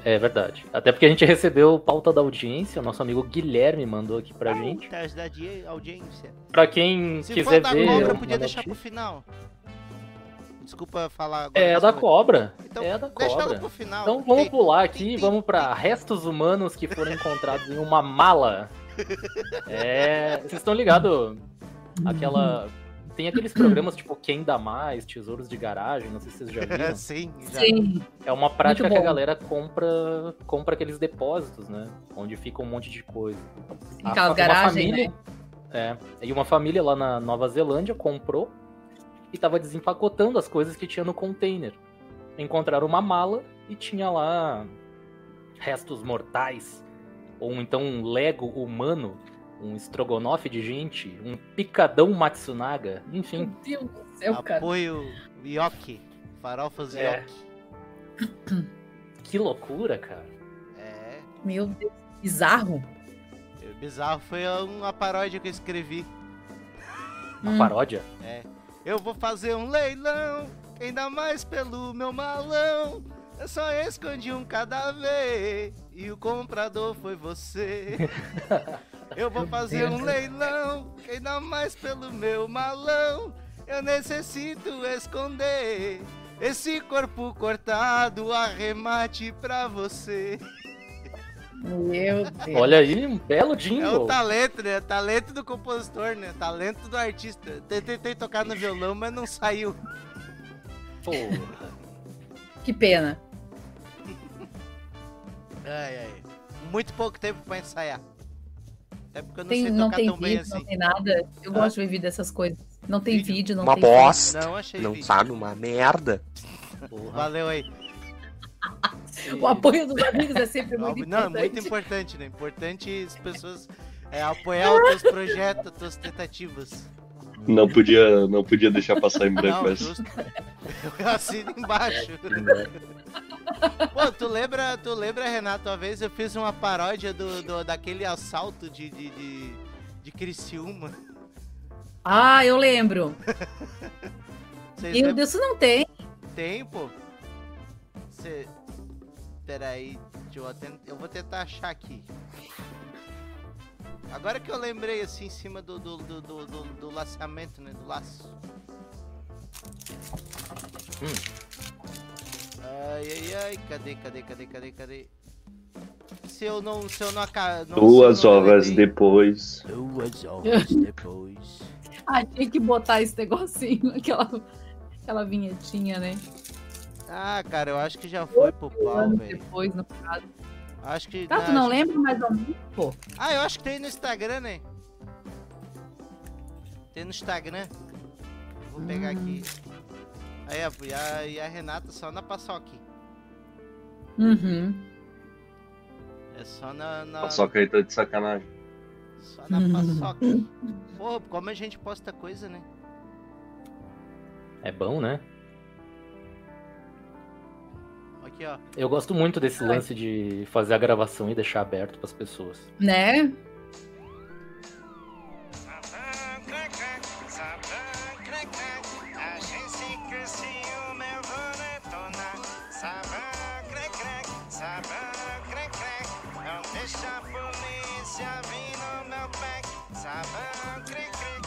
É verdade. Até porque a gente recebeu pauta da audiência. O nosso amigo Guilherme mandou aqui pra gente. Pautas da audiência. Pra quem Se quiser for da ver. cobra, podia deixar notícia- pro final. Desculpa falar agora. É a da foi. cobra. Então, é a da deixa ela cobra. pro final. Então vamos Tem- pular aqui, vamos pra restos humanos que foram encontrados em uma mala. É. Vocês estão ligados? Aquela Tem aqueles programas tipo Quem Dá Mais, Tesouros de Garagem, não sei se vocês já viram. Sim, já. Sim. É uma prática que a galera compra, compra aqueles depósitos, né? Onde fica um monte de coisa. A- Aquelas uma garagens, família- né? É. E uma família lá na Nova Zelândia comprou e tava desempacotando as coisas que tinha no container. Encontraram uma mala e tinha lá restos mortais, ou então um Lego humano, um estrogonofe de gente, um picadão Matsunaga, enfim. Meu Deus do céu, cara. Apoio Yoki. Farofas É. Yoki. Que loucura, cara. É. Meu Deus, bizarro. O bizarro foi uma paródia que eu escrevi. Uma Hum. paródia? É. Eu vou fazer um leilão, ainda mais pelo meu malão. Eu só escondi um cadáver e o comprador foi você. Eu vou fazer um leilão, ainda mais pelo meu malão. Eu necessito esconder esse corpo cortado, arremate pra você. Meu Deus. Olha aí, um belo É o jingle. talento, né? Talento do compositor, né? Talento do artista. Tentei, tentei tocar no violão, mas não saiu. Porra. Que pena. Ai, ai. Muito pouco tempo pra ensaiar. Até porque eu não Tem, sei não tocar tem tão bem vídeo, não assim. tem nada. Eu Hã? gosto de ver vídeo dessas coisas. Não tem vídeo, não Uma tem bosta. Não achei Não vídeo. sabe uma merda. Valeu aí. vídeo. O apoio dos amigos é sempre muito Não, é importante. muito importante, né? Importante as pessoas é, apoiar os teus projetos, as tuas tentativas. Não podia, não podia deixar passar em branco Não, essa. justo. Eu assino embaixo. Pô, tu lembra, tu lembra, Renato, uma vez eu fiz uma paródia do, do- daquele assalto de, de, de, de Criciúma. Ah, eu lembro. Vocês Meu? Deus, isso não tem. Tem, pô. Cê... Peraí, deixa eu, tent- eu vou tentar achar aqui. Agora que eu lembrei, assim, em cima do, do, do, do, do- do laçamento, né? Do laço. Ai, ai, ai, cadê, cadê, cadê, cadê, cadê? Se eu não, se eu não acabo... Duas horas depois. Duas horas depois. Ah, tinha que botar esse negocinho, aquela, aquela vinhetinha, né? Ah, cara, eu acho que já foi pro pau, velho. depois, no caso. Acho que... Tá, tu não que- lembra mais ou menos, pô? Ah, eu acho que tem no Instagram, né? Tem no Instagram. Vou pegar aqui. Aí, ó, e a, e a Renata só na paçoca. Uhum. É só na. na Paçoca aí tá de sacanagem. Só na paçoca. Pô, como a gente posta coisa, né? É bom, né? Aqui, ó. Eu gosto muito desse lance de fazer a gravação e deixar aberto pras pessoas. Né?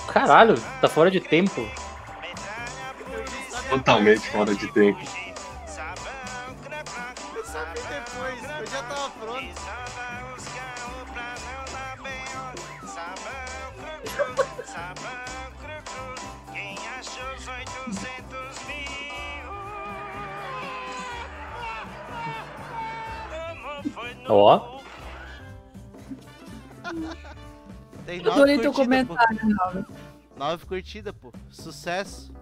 Caralho, tá fora de tempo. Totalmente fora de tempo. Nove adorei teu curtidas, pô. comentário, Nova. Nove curtidas, pô. Sucesso.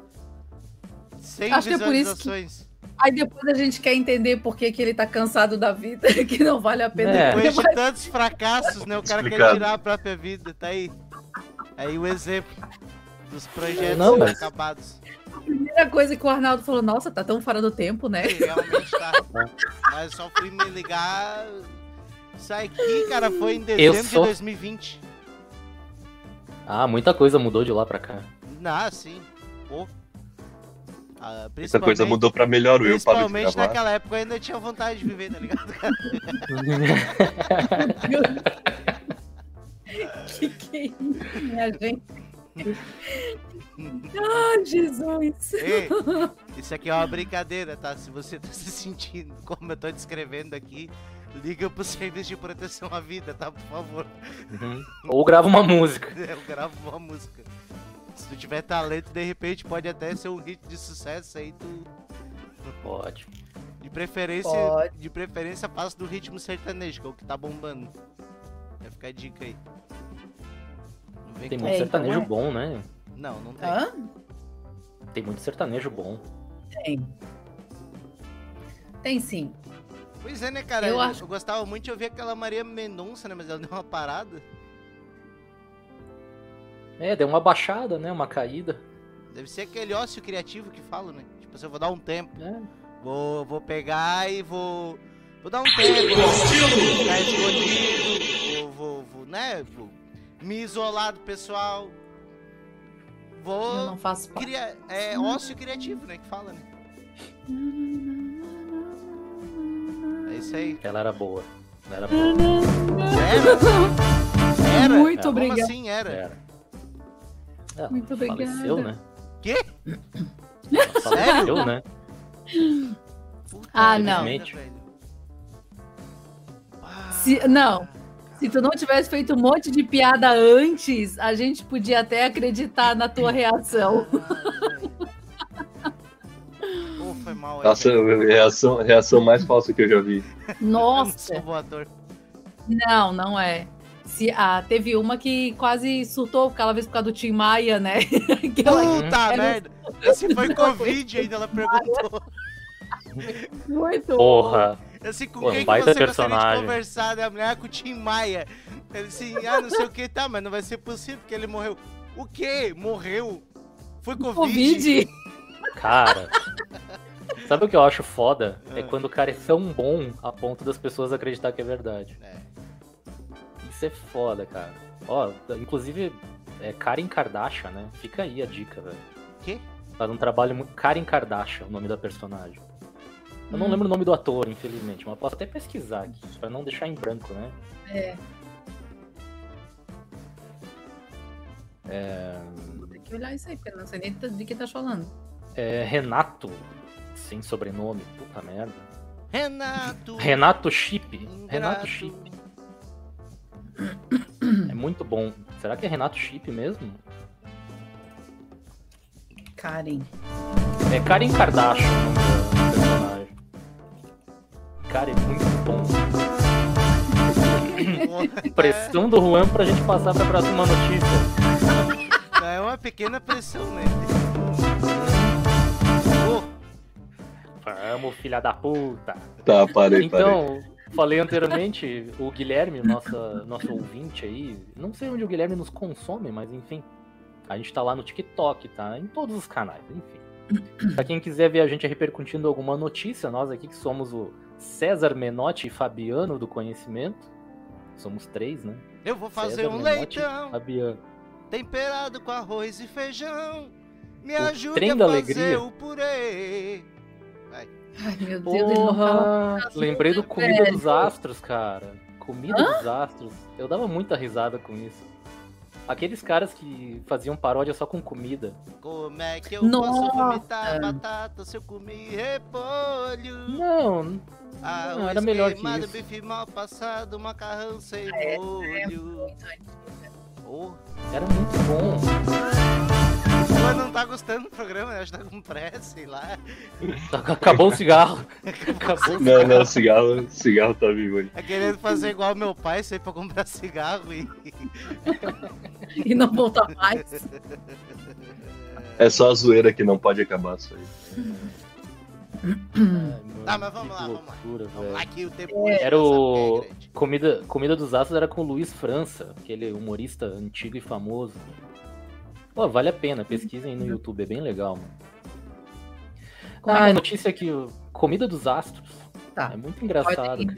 100 Acho que é por isso que- visualizações. Aí depois a gente quer entender por que, que ele tá cansado da vida, que não vale a pena. É. Depois de tantos fracassos, né? O cara quer Explicado. tirar a própria vida, tá aí. Aí o exemplo dos projetos Não, mas- acabados. A primeira coisa que o Arnaldo falou, nossa, tá tão fora do tempo, né? Sim, realmente tá. Mas só fui me ligar. Isso aqui, cara, foi em dezembro sou- de 2020. Ah, muita coisa mudou de lá pra cá. Ah, sim. Pô. Ah, Essa coisa mudou pra melhor, o eu Principalmente naquela época eu ainda tinha vontade de viver, tá ligado? que que é isso, minha gente? Ai, Jesus! Ei, isso aqui é uma brincadeira, tá? Se você tá se sentindo como eu tô descrevendo aqui, liga pro serviço de proteção à vida, tá? Por favor. Uhum. Ou grava uma música. Eu gravo uma música. Se tu tiver talento, de repente pode até ser um hit de sucesso aí, tu. Pode. De preferência, Pode. de preferência passa do ritmo sertanejo, que é o que tá bombando. Vai ficar a dica aí. Tem muito É, então sertanejo é. bom, né? Não, não tem. Hã? Tem muito sertanejo bom. Tem. Tem sim. Pois é, né, cara? Eu Eu, acho- eu gostava muito de ouvir aquela Maria Mendonça, né? Mas ela deu uma parada. É, deu uma baixada, né? Uma caída. Deve ser aquele ócio criativo que fala, né? Tipo assim, eu vou dar um tempo. É. Vou, vou pegar e vou. Vou dar um tempo. Vou ficar escondido. Vou, vou, vou, né? Vou me isolar do pessoal. Vou. Eu não faço parte. Cria... É ócio criativo, né? Que fala, né? É isso aí. Ela era boa. Ela era boa. Era? Era? Muito Como obrigada. assim era? Era. Ela Muito obrigada. Faleceu, né? Quê? Ela Faleceu, Sério? né? Ah, não. Se, não. Se tu não tivesse feito um monte de piada antes, a gente podia até acreditar na tua reação. Foi mal aí. Nossa, reação, reação mais falsa que eu já vi. Nossa. Ator. Não, não é. Se, ah, teve uma que quase surtou aquela vez por causa do Tim Maia, né? Que ela- Puta ela- merda! Esse foi Covid ainda, ela perguntou. Muito Porra. Assim, com Pô, quem que você gostaria de personagem. conversar? Né? A mulher com o Tim Maia. Ele assim, ah, não sei o que, tá, mas não vai ser possível porque ele morreu. O quê? Morreu? Foi Covid? Covid. Cara. Sabe o que eu acho foda? É Ah. quando o cara é tão bom a ponto das pessoas acreditar que é verdade. É. Isso é foda, cara. Ó, inclusive, é Karen Kardashian, né? Fica aí a dica, velho. Quê? Faz um trabalho muito. Karen Kardashian, o nome da personagem. Eu não Hum. lembro o nome do ator, infelizmente, mas posso até pesquisar aqui, pra não deixar em branco, né? É, É, vou ter que olhar isso aí, porque eu não sei nem de que tá falando. é Renato, sem sobrenome, puta merda. Renato! Renato Chip. Ingrato. Renato Chip. É muito bom. Será que é Renato Chip mesmo? Karen. É Karen Kardashian personagem. Cara, é muito bom. Pressão do Juan pra gente passar pra próxima notícia. É uma pequena pressão, né? Vamos, filha da puta. Tá, parei, parei. Então, falei anteriormente, o Guilherme, nossa, nosso ouvinte aí, não sei onde o Guilherme nos consome, mas enfim. A gente tá lá no TikTok, tá? Em todos os canais, enfim. Pra quem quiser ver a gente repercutindo alguma notícia, nós aqui que somos o César Menotti e Fabiano do Conhecimento. Somos três, né? Eu vou fazer César um Menotti leitão Fabiano. temperado com arroz e feijão. Me O ajude trem a da fazer alegria. o purê. Vai. Ai, meu Deus, ele não fala. Lembrei do Comida velho. dos Astros, cara. Comida dos Astros. Eu dava muita risada com isso. Aqueles caras que faziam paródia só com comida. Como é que eu Nossa. posso vomitar batata se eu comi repolho? Não, Arroz não, era melhor que isso. bife mal passado, macarrão sem É, molho. Oh, Era muito bom. Não tá gostando do programa, né? Acho que tá com pressa, sei lá. Acabou o cigarro. Acabou o Não, não, cigarro, cigarro tá vivo aí. É querendo fazer igual meu pai, sair pra comprar cigarro e. E não voltar mais. É só a zoeira que não pode acabar isso aí. Tá, mas vamos lá, que vamos lá. loucura, Vamos lá que o tempo hoje Era o. é. Comida, Comida dos Astros era com o Luiz França, aquele humorista antigo e famoso. Pô, vale a pena, pesquisem no YouTube, é bem legal, mano. Ah, a notícia aqui, Comida dos Astros. Tá. É muito engraçado, ir.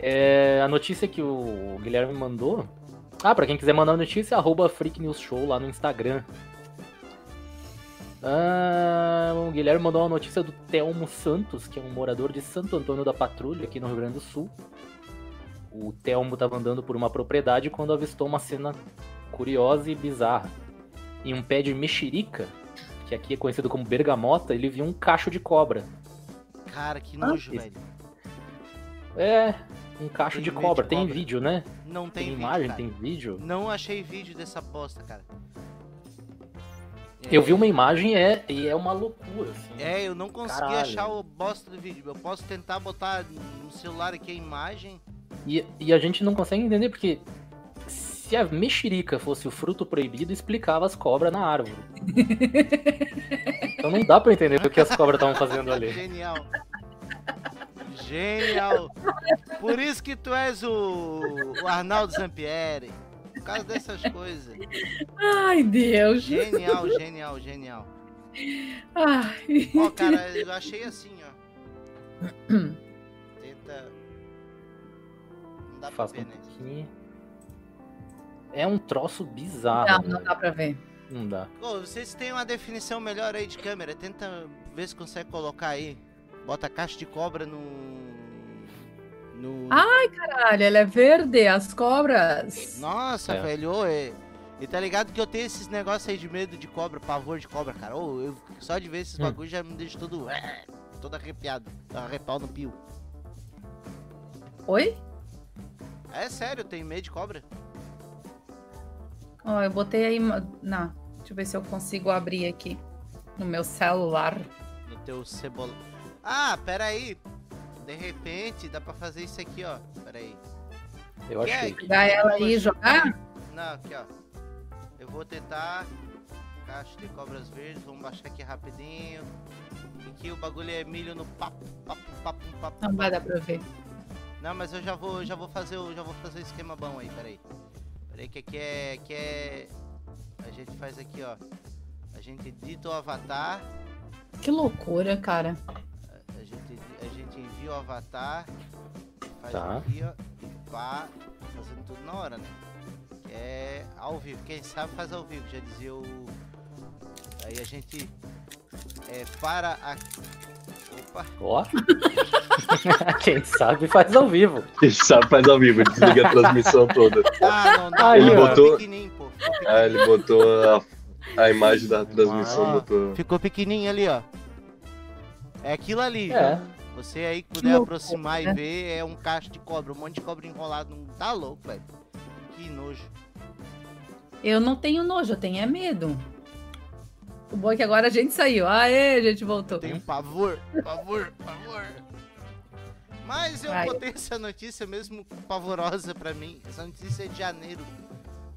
É, a notícia que o Guilherme mandou. Ah, pra quem quiser mandar notícia, arroba Freak News Show lá no Instagram. Ah, o Guilherme mandou uma notícia do Telmo Santos, que é um morador de Santo Antônio da Patrulha, aqui no Rio Grande do Sul. O Telmo estava andando por uma propriedade quando avistou uma cena curiosa e bizarra. Em um pé de mexerica, que aqui é conhecido como bergamota, ele viu um cacho de cobra. Cara, que nojo, Ah, velho. É, um cacho Tem de cobra. de Tem cobra. vídeo, né? Não tem, Tem vídeo, imagem, cara. tem vídeo. Não achei vídeo dessa bosta, cara. Eu vi uma imagem é, e é uma loucura. Assim. É, eu não consegui Caralho. achar o bosta do vídeo. Eu posso tentar botar no celular aqui a imagem. E, e a gente não consegue entender porque se a mexerica fosse o fruto proibido, explicava as cobras na árvore. então não dá pra entender o que as cobras estavam fazendo ali. Genial. Genial. Por isso que tu és o, o Arnaldo Zampieri. Por causa dessas coisas. Ai, Deus. Genial, genial, genial. Ai. Ó, cara, eu achei assim, ó. Tenta. Não dá pra Faz ver, um né? pouquinho. É um troço bizarro. Não, né? não dá pra ver. Não dá. Ô, vocês têm uma definição melhor aí de câmera. Tenta ver se consegue colocar aí. Bota caixa de cobra no. No. Ai, caralho, ela é verde, as cobras. Nossa, É. velho, ô, é- e tá ligado que eu tenho esses negócios aí de medo de cobra, pavor de cobra, cara. Ô, eu, só de ver esses Hum. bagulhos já me deixa todo. todo arrepiado. Arrepau no pio. Oi? É sério, eu tenho medo de cobra. Ó, eu botei aí. Não, deixa eu ver se eu consigo abrir aqui no meu celular. No teu cebola. Ah, pera aí. De repente dá pra fazer isso aqui, ó. Pera aí. Eu Quer- achei. Pegar ela aí e jogar? Não, aqui, ó. Eu vou tentar. Caixa de cobras verdes, vamos baixar aqui rapidinho. Aqui o bagulho é milho no papo, papo, papo, papo. Não vai dar pra ver. Não, mas eu já vou, já vou fazer, o- já vou fazer o esquema bom aí, peraí. Peraí que aqui é, que é, a gente faz aqui, ó. A gente edita o avatar, Que loucura, cara. a gente, a gente envia o avatar, faz Tá. o envio e pá, fazendo tudo na hora, né? Que é ao vivo, quem sabe faz ao vivo, já dizia o... Aí a gente é, para a... Opa! Ó. Quem sabe faz ao vivo. Quem sabe faz ao vivo, desliga a transmissão toda. Ah, não dá, Aí, ele ó. botou, pequenininho, pô. ficou ah, ele botou a, a imagem da transmissão, Ah, botou. Ficou pequenininho ali, ó. É aquilo ali, É. viu? Você aí que puder aproximar né? e ver, é um cacho de cobra, um monte de cobra enrolado. Não tá louco, velho. Que nojo. Eu não tenho nojo, eu tenho é medo. O bom é que agora a gente saiu. Aê, a gente voltou. Tenho pavor, pavor, pavor. Mas eu Vai. botei essa notícia mesmo pavorosa pra mim. Essa notícia é de janeiro.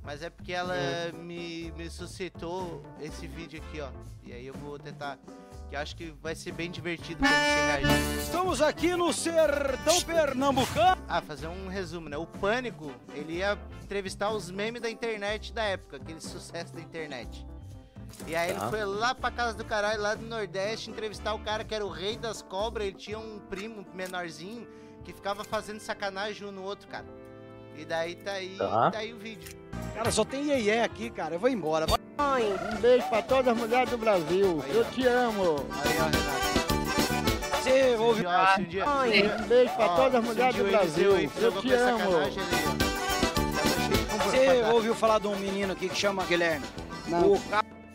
Mas é porque ela me, me suscitou esse vídeo aqui, ó. E aí eu vou tentar. Que eu acho que vai ser bem divertido pra gente reagir. Estamos aqui no sertão pernambucano. Ah, fazer um resumo, né? O Pânico, ele ia entrevistar os memes da internet da época, aquele sucesso da internet. E aí Tá. ele foi lá pra casa do caralho, lá do Nordeste, entrevistar o cara que era o rei das cobras. Ele tinha um primo menorzinho que ficava fazendo sacanagem um no outro, cara. E daí tá aí, Tá. tá aí o vídeo. Cara, só tem iê aqui, cara. Eu vou embora. Vai. Um beijo pra todas as mulheres do Brasil. Eu te amo. Aí, ó, Renato. Você ouve. Se, ó, um dia, se um Um beijo pra ó, todas as um mulheres do Brasil. aí Eu qualquer te amo. ó, Você comportamento. ouviu falar de um menino aqui que chama Guilherme? Não. O c...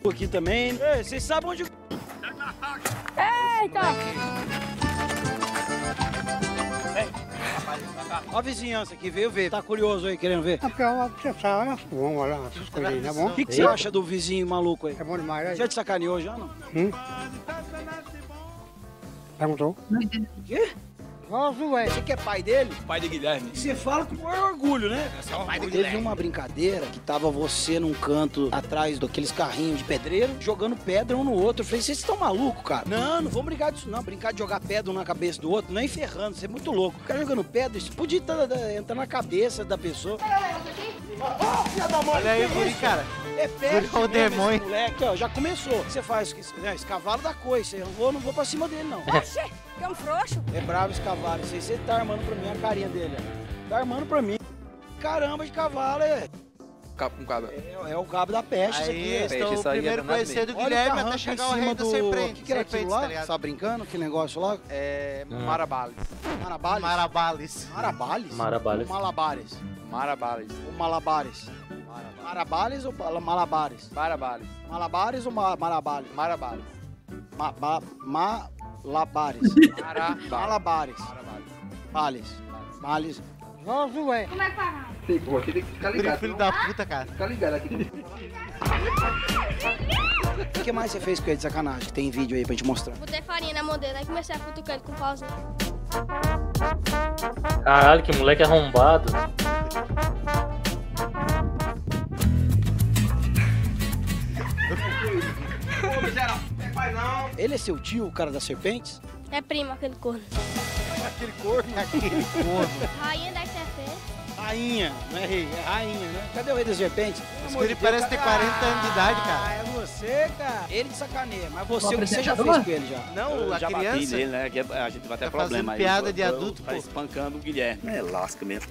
aqui também. Ei, vocês sabem onde. Eita! Ó a vizinhança aqui, veio ver. Tá curioso aí, querendo ver? Porque você sabe, vamos olhar essas coisas aí, tá bom? O que, que você acha do vizinho maluco aí? É bom demais, né? Já te sacaneou já, não? Hum? Perguntou? O quê? Velho. Você que é pai dele? Pai de Guilherme. Você fala com maior orgulho, né? Teve uma brincadeira que tava você num canto atrás daqueles carrinhos de pedreiro, jogando pedra um no outro. Eu falei, vocês estão malucos, cara? Não, não vamos brincar disso não. Brincar de jogar pedra um na cabeça do outro, nem ferrando, você é muito louco. O cara jogando pedra, isso podia tá- tá- entrar na cabeça da pessoa. Olha aí, Guri, cara. É o mesmo demônio. esse moleque, ó, já começou. Você faz né, esse cavalo da coisa, eu não vou, não vou pra cima dele, não. Oxê, que é um frouxo. É bravo esse cavalo, isso aí você tá armando pra mim a carinha dele, ó. Tá armando pra mim. Caramba de cavalo, é. Cabo com cabo. É, é o cabo da peste, isso Aí aqui. estou isso aí é primeiro danado conhecendo o Olha o Guilherme até chegar o cima rei do... serpente. O que, que era aquilo lá? tá? Você tá brincando? Que negócio lá? É. Ah. Marabales. Marabales? Marabales. Marabales? Marabales. Malabares? Marabales. Ou malabares? Marabales ou malabares? Marabales. Malabares ou ma marabales? Marabales. Ma ma malabares. Marabales. Malabares. Males. Males. Nossa, velho. Como é que faz? Tem, pô, aqui tem que ficar ligado. filho da puta, cara. Ficar ligado aqui. O que mais você fez com ele de sacanagem? Que tem vídeo aí pra gente mostrar. Botei farinha na mão dele, aí comecei a cutucar ele com o pauzinho. Caralho, que moleque arrombado. Ele é seu tio, o cara das serpentes? É primo aquele corno. Aquele corno? Aquele corno. Rainha das serpentes. Rainha, não é rei, é rainha, né? Cadê o rei das serpentes? Esse guri parece ter 40 anos de idade, cara. Ah, é você, cara. Ele de sacaneia, mas você, O o que você já fez com ele já? Não, Eu a já bati criança. nele, né? Que a gente vai ter Tá problema aí. piada Eu- de eu- adulto, Tá pô. espancando o Guilherme. É lasca mesmo.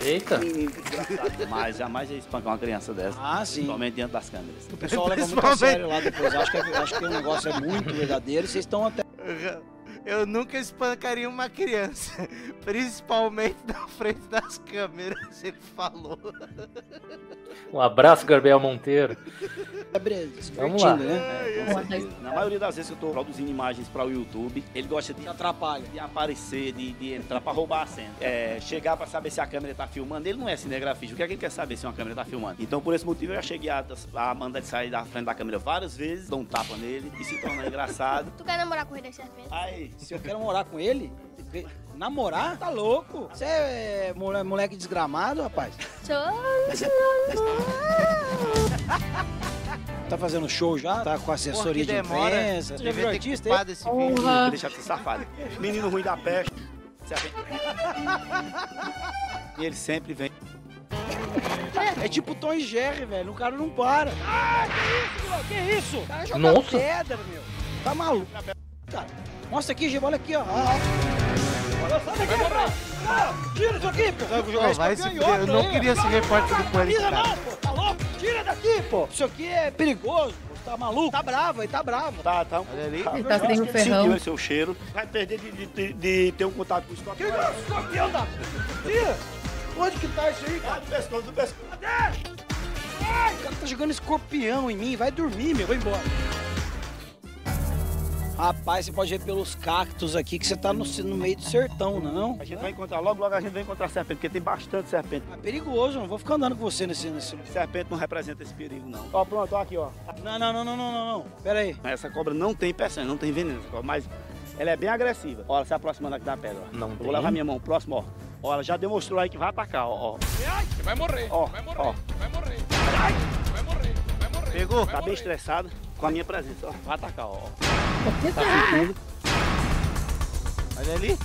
Eita. Menino desgraçado demais. Jamais ia espancar uma criança dessa. Ah, sim. Principalmente diante das câmeras. O pessoal leva muito a sério lá depois. Acho que, acho que o negócio é muito verdadeiro. Vocês estão até. Eu nunca espancaria uma criança, principalmente na frente das câmeras, ele falou. Um abraço, Gabriel Monteiro. Vamos lá. né? É, com certeza. Na maioria das vezes que eu tô produzindo imagens para o YouTube, ele gosta de atrapalha, de aparecer, de, de entrar para roubar a cena. É, chegar para saber se a câmera tá filmando. Ele não é cinegrafista. O que é que ele quer saber se uma câmera tá filmando? Então, por esse motivo, eu já cheguei a, a mandar ele sair da frente da câmera várias vezes, dou um tapa nele e se torna engraçado. Tu quer namorar com das serpentes? Ai, se eu quero morar com ele, namorar? Tá louco? Você é mole- moleque desgramado, rapaz? Tá fazendo show já? Tá com assessoria de imprensa? Devia viu ter artista? culpado esse vídeo. Vou deixar de ser safado. Menino ruim da peste. E ele sempre vem. É tipo Tom e Jerry, velho. O cara não para. Ah, que isso, que isso? O cara joga Nossa. pedra, meu. Tá maluco. Cara, mostra aqui, Giba, olha aqui, ó. Olha, sai daqui. Ah, Tira isso aqui, pô. Vai jogar Pô, isso vai pra se canhota fuder, eu não queria ser repórter do cara. não, pô. Tá louco? Tira daqui, pô. Isso aqui é perigoso, pô. Tá maluco? Tá bravo, ele tá bravo. Tá, tá. Olha ali. Ele tá sem o ferrão. Esse seu cheiro. Vai perder de, de- de- de ter um contato com o estoque. Que isso, escorpião da... Tira! Onde que tá isso aí, cara? do pescoço, do pescoço. Cadê? Ai, o cara tá jogando escorpião em mim. Vai dormir, meu. Vai embora. Rapaz, você pode ver pelos cactos aqui que você tá no, no meio do sertão, não? A gente vai encontrar, logo, logo a gente vai encontrar serpente, porque tem bastante serpente. É perigoso, eu não vou ficar andando com você nesse... nesse... Serpente não representa esse perigo, não. Ó, pronto, ó aqui, ó. Não, não, não, não, não, não, não. Pera aí. Essa cobra não tem peçanha, não tem veneno, essa cobra, mas ela é bem agressiva. Ó, ela se aproximando aqui da pedra. ó. Não Eu tem? vou levar minha mão próximo, ó. Ó, ela já demonstrou aí que vai atacar, ó. ó. Você vai morrer, Ó, vai morrer, ó. vai morrer. Vai morrer, vai morrer. Pegou? Tá bem estressado com a minha presença, ó. Vai atacar, ó. Tá tá? sentindo. Olha ali.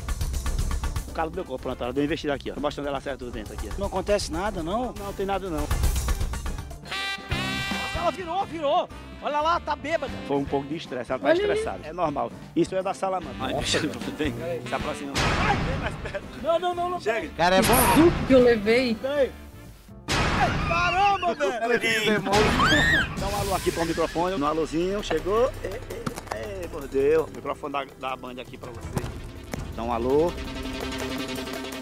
O calo do meu corpo, pronto, ela deu investida aqui, ó. Tô mostrando ela certo dentro aqui, ó. Não acontece nada, não? Não, tem nada não. Ela virou, virou. Olha lá, tá bêbada. Foi um pouco de estresse, ela tá Olha estressada. É normal. Isso é da salamandra. Ai, Nossa, vem, se aproxima. Ai, vem mais perto. Não, não, não, não. Chega. Cara, é bom. Susto que eu levei. Peraí. Caramba, velho. Dá um alô aqui para o microfone, no alôzinho, chegou. Ei, ei, ei, mordeu. O microfone da, da Band aqui para você. Dá um alô.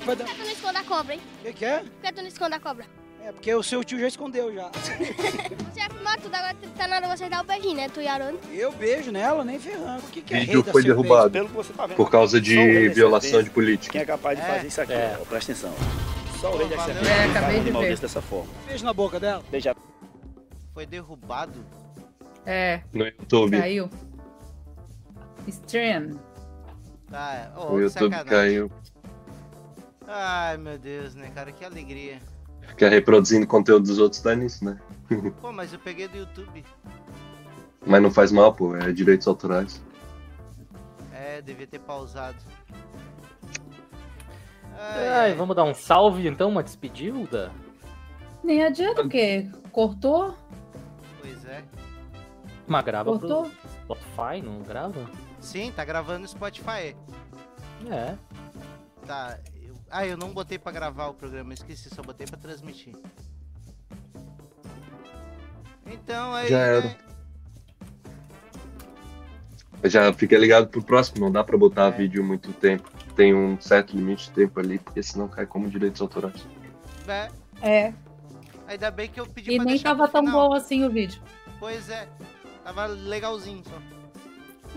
Vai dar... Por que tu não esconde a cobra, hein? O que, que é? Por que tu não esconde a cobra? É porque o seu tio já escondeu já. Você ia filmar tudo, agora tá na hora de você dar o beijinho, né? Tu e Aaron. Eu beijo nela, nem ferrando. O que, que é vídeo foi serpente? derrubado Pelo que você tá vendo. por causa de violação de política. Quem é capaz de É. fazer isso aqui? É. presta atenção. Só o rei. É, acabei de ver. dessa forma. Beijo na boca dela. Beija. Foi derrubado. É, No YouTube. caiu. Stream. Tá, O oh, que YouTube sacanagem. caiu. Ai, meu Deus, né, cara? Que alegria. Ficar reproduzindo conteúdo dos outros dá nisso, né? Pô, mas eu peguei do YouTube. Mas não faz mal, pô. É direitos autorais. É, devia ter pausado. Ai, vamos dar um salve então, uma despedida? Nem adianta o quê? Cortou? Pois é. Mas grava Cortou? pro Spotify, não grava? Sim, tá gravando no Spotify. É. Tá. eu- Ah, eu não botei pra gravar o programa, esqueci, só botei pra transmitir. Então aí. Já era. né? Já fica ligado pro próximo, não dá pra botar É. vídeo muito tempo. Tem um certo limite de tempo ali, porque senão cai como direitos autorais. É, É. ainda bem que eu pedi E pra nem tava tão final. bom assim o vídeo. Pois é, tava legalzinho só.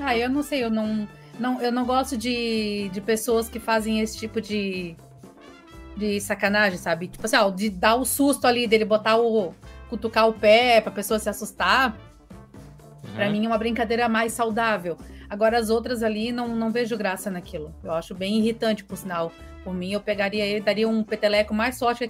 Ah, eu não sei, eu não, não, eu não gosto de, de pessoas que fazem esse tipo de, de sacanagem, sabe? Tipo assim, ó, de dar o susto ali dele botar o, cutucar o pé pra pessoa se assustar, pra Uhum. mim é uma brincadeira mais saudável. Agora as outras ali não, não vejo graça naquilo. Eu acho bem irritante, por sinal. Por mim, eu pegaria ele, daria um peteleco mais forte